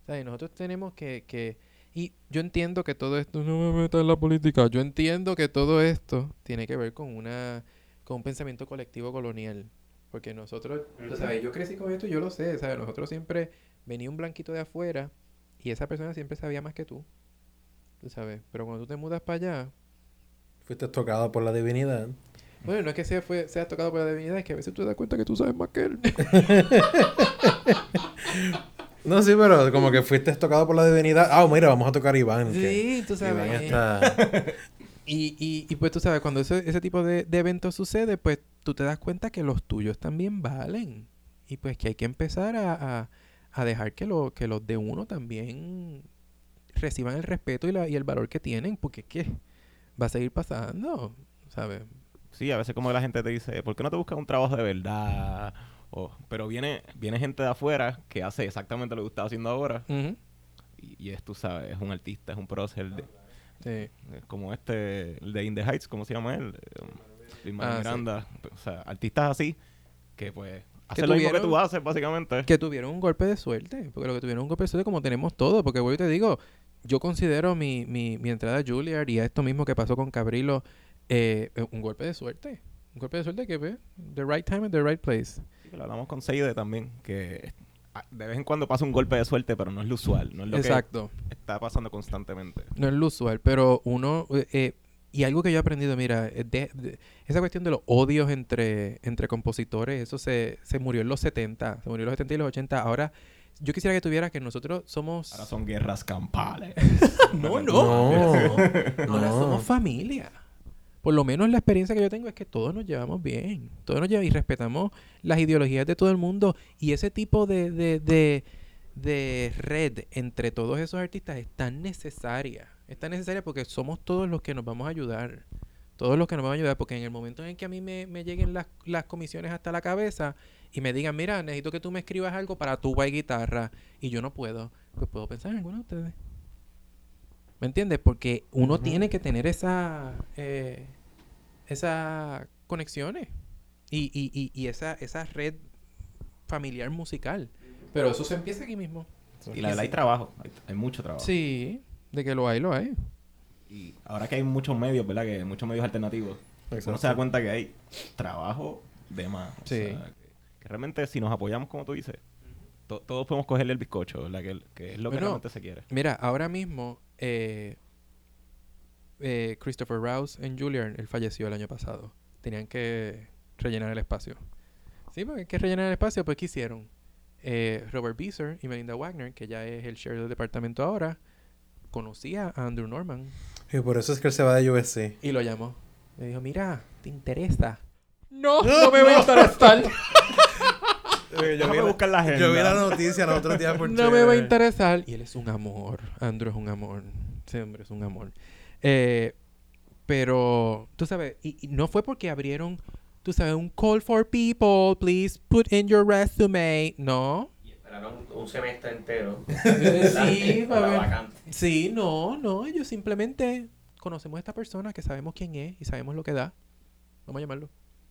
¿Sabes? Nosotros tenemos que, que... Y yo entiendo que todo esto... No me metas en la política. Yo entiendo que todo esto tiene que ver con una... Con un pensamiento colectivo colonial. Porque nosotros... Tú sabes, yo crecí con esto y yo lo sé, ¿sabes? Nosotros siempre... Venía un blanquito de afuera y esa persona siempre sabía más que tú. Tú sabes. Pero cuando tú te mudas para allá... Fuiste tocado por la divinidad. Bueno, no es que sea, fue, seas tocado por la divinidad, es que a veces tú te das cuenta que tú sabes más que él. No, sí, pero como que fuiste tocado por la divinidad. Ah, mira, vamos a tocar Iván. que Sí, tú sabes. Iván está... Y, y, y pues tú sabes, cuando ese, ese tipo de, de eventos sucede, pues tú te das cuenta que los tuyos también valen. Y pues que hay que empezar a, a, a dejar que, lo, que los de uno también reciban el respeto y, la, y el valor que tienen, porque es que va a seguir pasando, ¿sabes? Sí, a veces como la gente te dice, ¿por qué no te buscas un trabajo de verdad? O, pero viene, viene gente de afuera que hace exactamente lo que estás haciendo ahora. Y, y es, tú sabes, es un artista, es un prócer. de- Sí. es como este, el de In the Heights, ¿cómo se llama él? Eh, Ah, sí. Miranda. O sea, artistas así que pues Que hacen lo mismo que tú haces, básicamente. Que tuvieron un golpe de suerte, porque lo que tuvieron un golpe de suerte como tenemos todo, porque voy y te digo, yo considero mi, mi, mi entrada a Juilliard y a esto mismo que pasó con Cabrilo eh, un golpe de suerte. Un golpe de suerte que ve, the right time at the right place. Sí, que lo hablamos con Seide también, que de vez en cuando pasa un golpe de suerte, pero no es lo usual, no es lo Exacto. que está pasando constantemente. No es lo usual, pero uno... eh, eh, y algo que yo he aprendido, mira, eh, de- de- esa cuestión de los odios entre, entre compositores, eso se, se murió en los 70, se murió en los 70 y los 80. Ahora, yo quisiera que tuviera que nosotros somos... Ahora son guerras campales. No, No. Ahora No. somos familia. Por lo menos la experiencia que yo tengo es que todos nos llevamos bien. Todos nos llevamos y respetamos las ideologías de todo el mundo. Y ese tipo de, de, de, de red entre todos esos artistas es tan necesaria. Es tan necesaria porque somos todos los que nos vamos a ayudar. Todos los que nos van a ayudar, porque en el momento en que a mí me, me lleguen las, las comisiones hasta la cabeza y me digan, mira, necesito que tú me escribas algo para tuba y guitarra, y yo no puedo, pues puedo pensar en alguno de ustedes. ¿Me entiendes? Porque uno tiene que tener esa, eh, esas conexiones y, y, y, y esa, esa red familiar musical. Pero eso se empieza aquí mismo. Y la verdad hay trabajo, hay, hay mucho trabajo. Sí, de que lo hay, lo hay. Y ahora que hay muchos medios, ¿verdad? Que hay muchos medios alternativos, uno se da cuenta que hay trabajo de más. O Sí. sea, que, realmente si nos apoyamos, como tú dices, to- todos podemos cogerle el bizcocho, ¿verdad? Que, que es lo que Bueno, realmente se quiere. Mira, ahora mismo eh, eh, Christopher Rouse en Juilliard, él falleció el año pasado. Tenían que rellenar el espacio. Sí, porque hay que rellenar el espacio, pues ¿qué hicieron? Eh, Robert Beezer y Melinda Wagner, que ya es el sheriff del departamento ahora, conocía a Andrew Norman Y por eso es que él se va de USC. y lo llamó. Le dijo, mira, ¿te interesa? No, no me voy a interesar. Yo vi, la, buscar la agenda. yo vi la noticia los otros días por no me va a interesar. Y él es un amor. Andrew es un amor. Ese hombre es un amor. Eh, pero, tú sabes, y, y no fue porque abrieron, tú sabes, un call for people, please put in your resume. No. Y esperaron un semestre entero. sí, la a vacante. Sí, no, no. Ellos simplemente conocemos a esta persona, que sabemos quién es y sabemos lo que da. Vamos a llamarlo.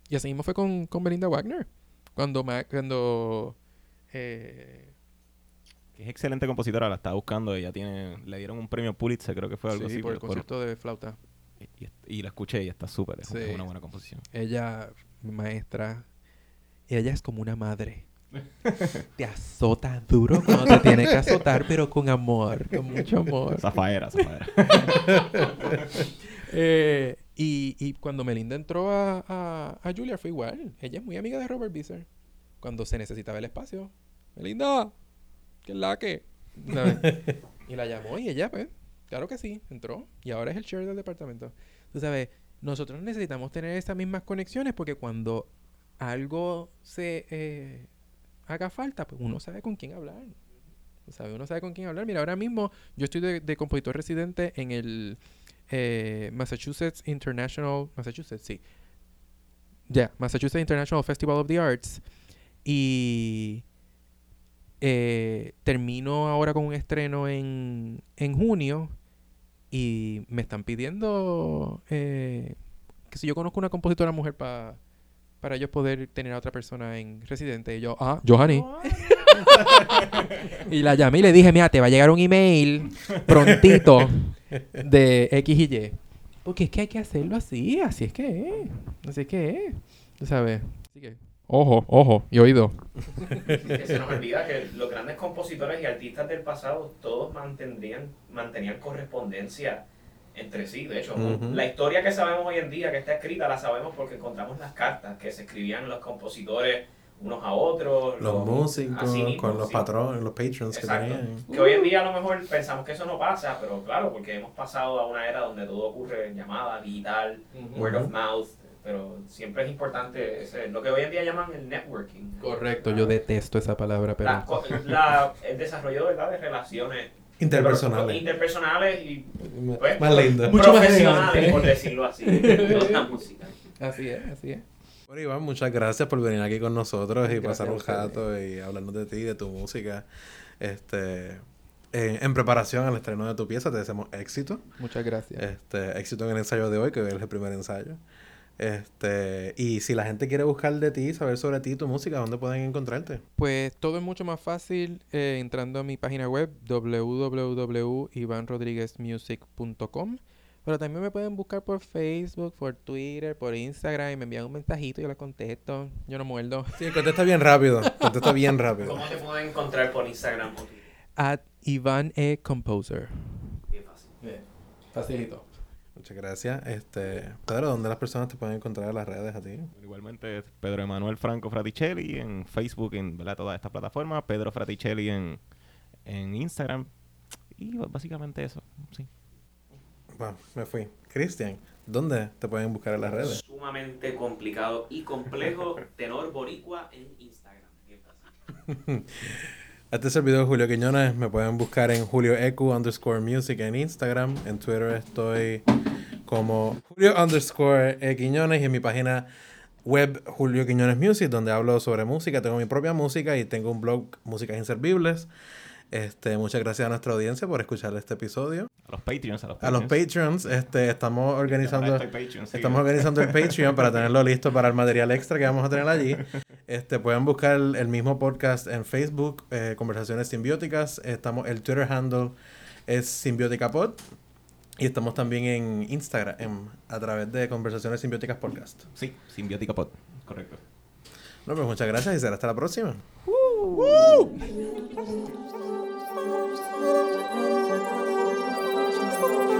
Y así mismo fue con, con Belinda Wagner. Cuando, Ma- cuando eh, Que es excelente compositora, la estaba buscando. Ella tiene, le dieron un premio Pulitzer, creo que fue algo sí, así. por el por- concierto de flauta. y, y la escuché y está súper. Es, Sí. una buena composición. Ella, mi maestra, ella es como una madre. Te azota duro cuando te tiene que azotar, pero con amor, con mucho amor. Zafaera, zafaera. Eh, y, y cuando Melinda entró a, a, a Julia fue igual. Ella es muy amiga de Robert Beezer. Cuando se necesitaba el espacio. Melinda, ¿qué es la que? Y la llamó y ella, pues, claro que sí, entró. Y ahora es el chair del departamento. Tú sabes, nosotros necesitamos tener esas mismas conexiones porque cuando algo se eh, haga falta, pues uno sabe con quién hablar. Sabes, uno sabe con quién hablar. Mira, ahora mismo yo estoy de, de compositor residente en el eh, Massachusetts International, Massachusetts, sí. Ya, Massachusetts International Festival of the Arts. Y eh, termino ahora con un estreno en, en junio. Y me están pidiendo eh, que si yo conozco una compositora mujer pa- para ellos poder tener a otra persona en residente. Y yo, ah, Johanny. y la llamé y le dije, mira, te va a llegar un email prontito de X y Y. Porque es que hay que hacerlo así, así es que es. Así es que es. Tú sabes. Así que, ojo, ojo y oído. Que se nos olvida que los grandes compositores y artistas del pasado todos mantendrían, mantenían correspondencia entre sí. De hecho, la historia que sabemos hoy en día, que está escrita, la sabemos porque encontramos las cartas que se escribían los compositores unos a otros. Los músicos, así mismo, con los sí. patrones, los patrons Exacto. que tenían. Que hoy en día a lo mejor pensamos que eso no pasa, pero claro, porque hemos pasado a una era donde todo ocurre en llamada, digital, word of mouth, pero siempre es importante ese- lo que hoy en día llaman el networking. Correcto, yo detesto esa palabra, pero... La- co- la- el desarrollo ¿verdad? de relaciones Interpersonales. interpersonales y pues, Más lindo. Profesionales, por decirlo así, no la música. Así es, así es. Bueno, Iván, muchas gracias por venir aquí con nosotros y Gracias pasar un rato y hablarnos de ti, de tu música. Este, eh, en preparación al estreno de tu pieza, te deseamos éxito. Muchas gracias. Este, éxito en el ensayo de hoy, que hoy es el primer ensayo. Este, y si la gente quiere buscar de ti, saber sobre ti y tu música, ¿dónde pueden encontrarte? Pues todo es mucho más fácil eh, entrando a mi página web www.ivanrodriguezmusic.com Pero también me pueden buscar por Facebook, por Twitter, por Instagram y me envían un mensajito y yo les contesto. Yo no muerdo. Sí, contesta bien rápido. Contesta bien rápido. ¿Cómo te pueden encontrar por Instagram? At Ivan E. Composer. Bien fácil. Facilito. Muchas gracias. Este, Pedro, ¿dónde las personas te pueden encontrar en las redes a ti? Igualmente, es Pedro Emanuel Franco Fraticelli en Facebook, en ¿verdad? todas estas plataformas. Pedro Fraticelli en, en Instagram. Y básicamente eso. Sí. Bueno, me fui. Cristian, ¿dónde te pueden buscar en las redes? Sumamente complicado y complejo, tenor boricua en Instagram. Este servidor Julio Quiñones. Me pueden buscar en Julio Ecu underscore music en Instagram. En Twitter estoy como Julio underscore E Quiñones y en mi página web Julio Quiñones Music, donde hablo sobre música. Tengo mi propia música y tengo un blog Músicas Inservibles. Este, muchas gracias a nuestra audiencia por escuchar este episodio. A los Patreons, a los A los Patreons. Patreons, este, estamos organizando, Patreon, sí. estamos organizando el Patreon para tenerlo listo para el material extra que vamos a tener allí. Este, pueden buscar el, el mismo podcast en Facebook, eh, Conversaciones Simbióticas. Estamos, el Twitter handle es SimbióticaPod. Y estamos también en Instagram, en- a través de Conversaciones Simbióticas Podcast. Sí, Simbiótica Pod. Correcto. No, pues muchas gracias y será hasta la próxima. Thank you. Thank you.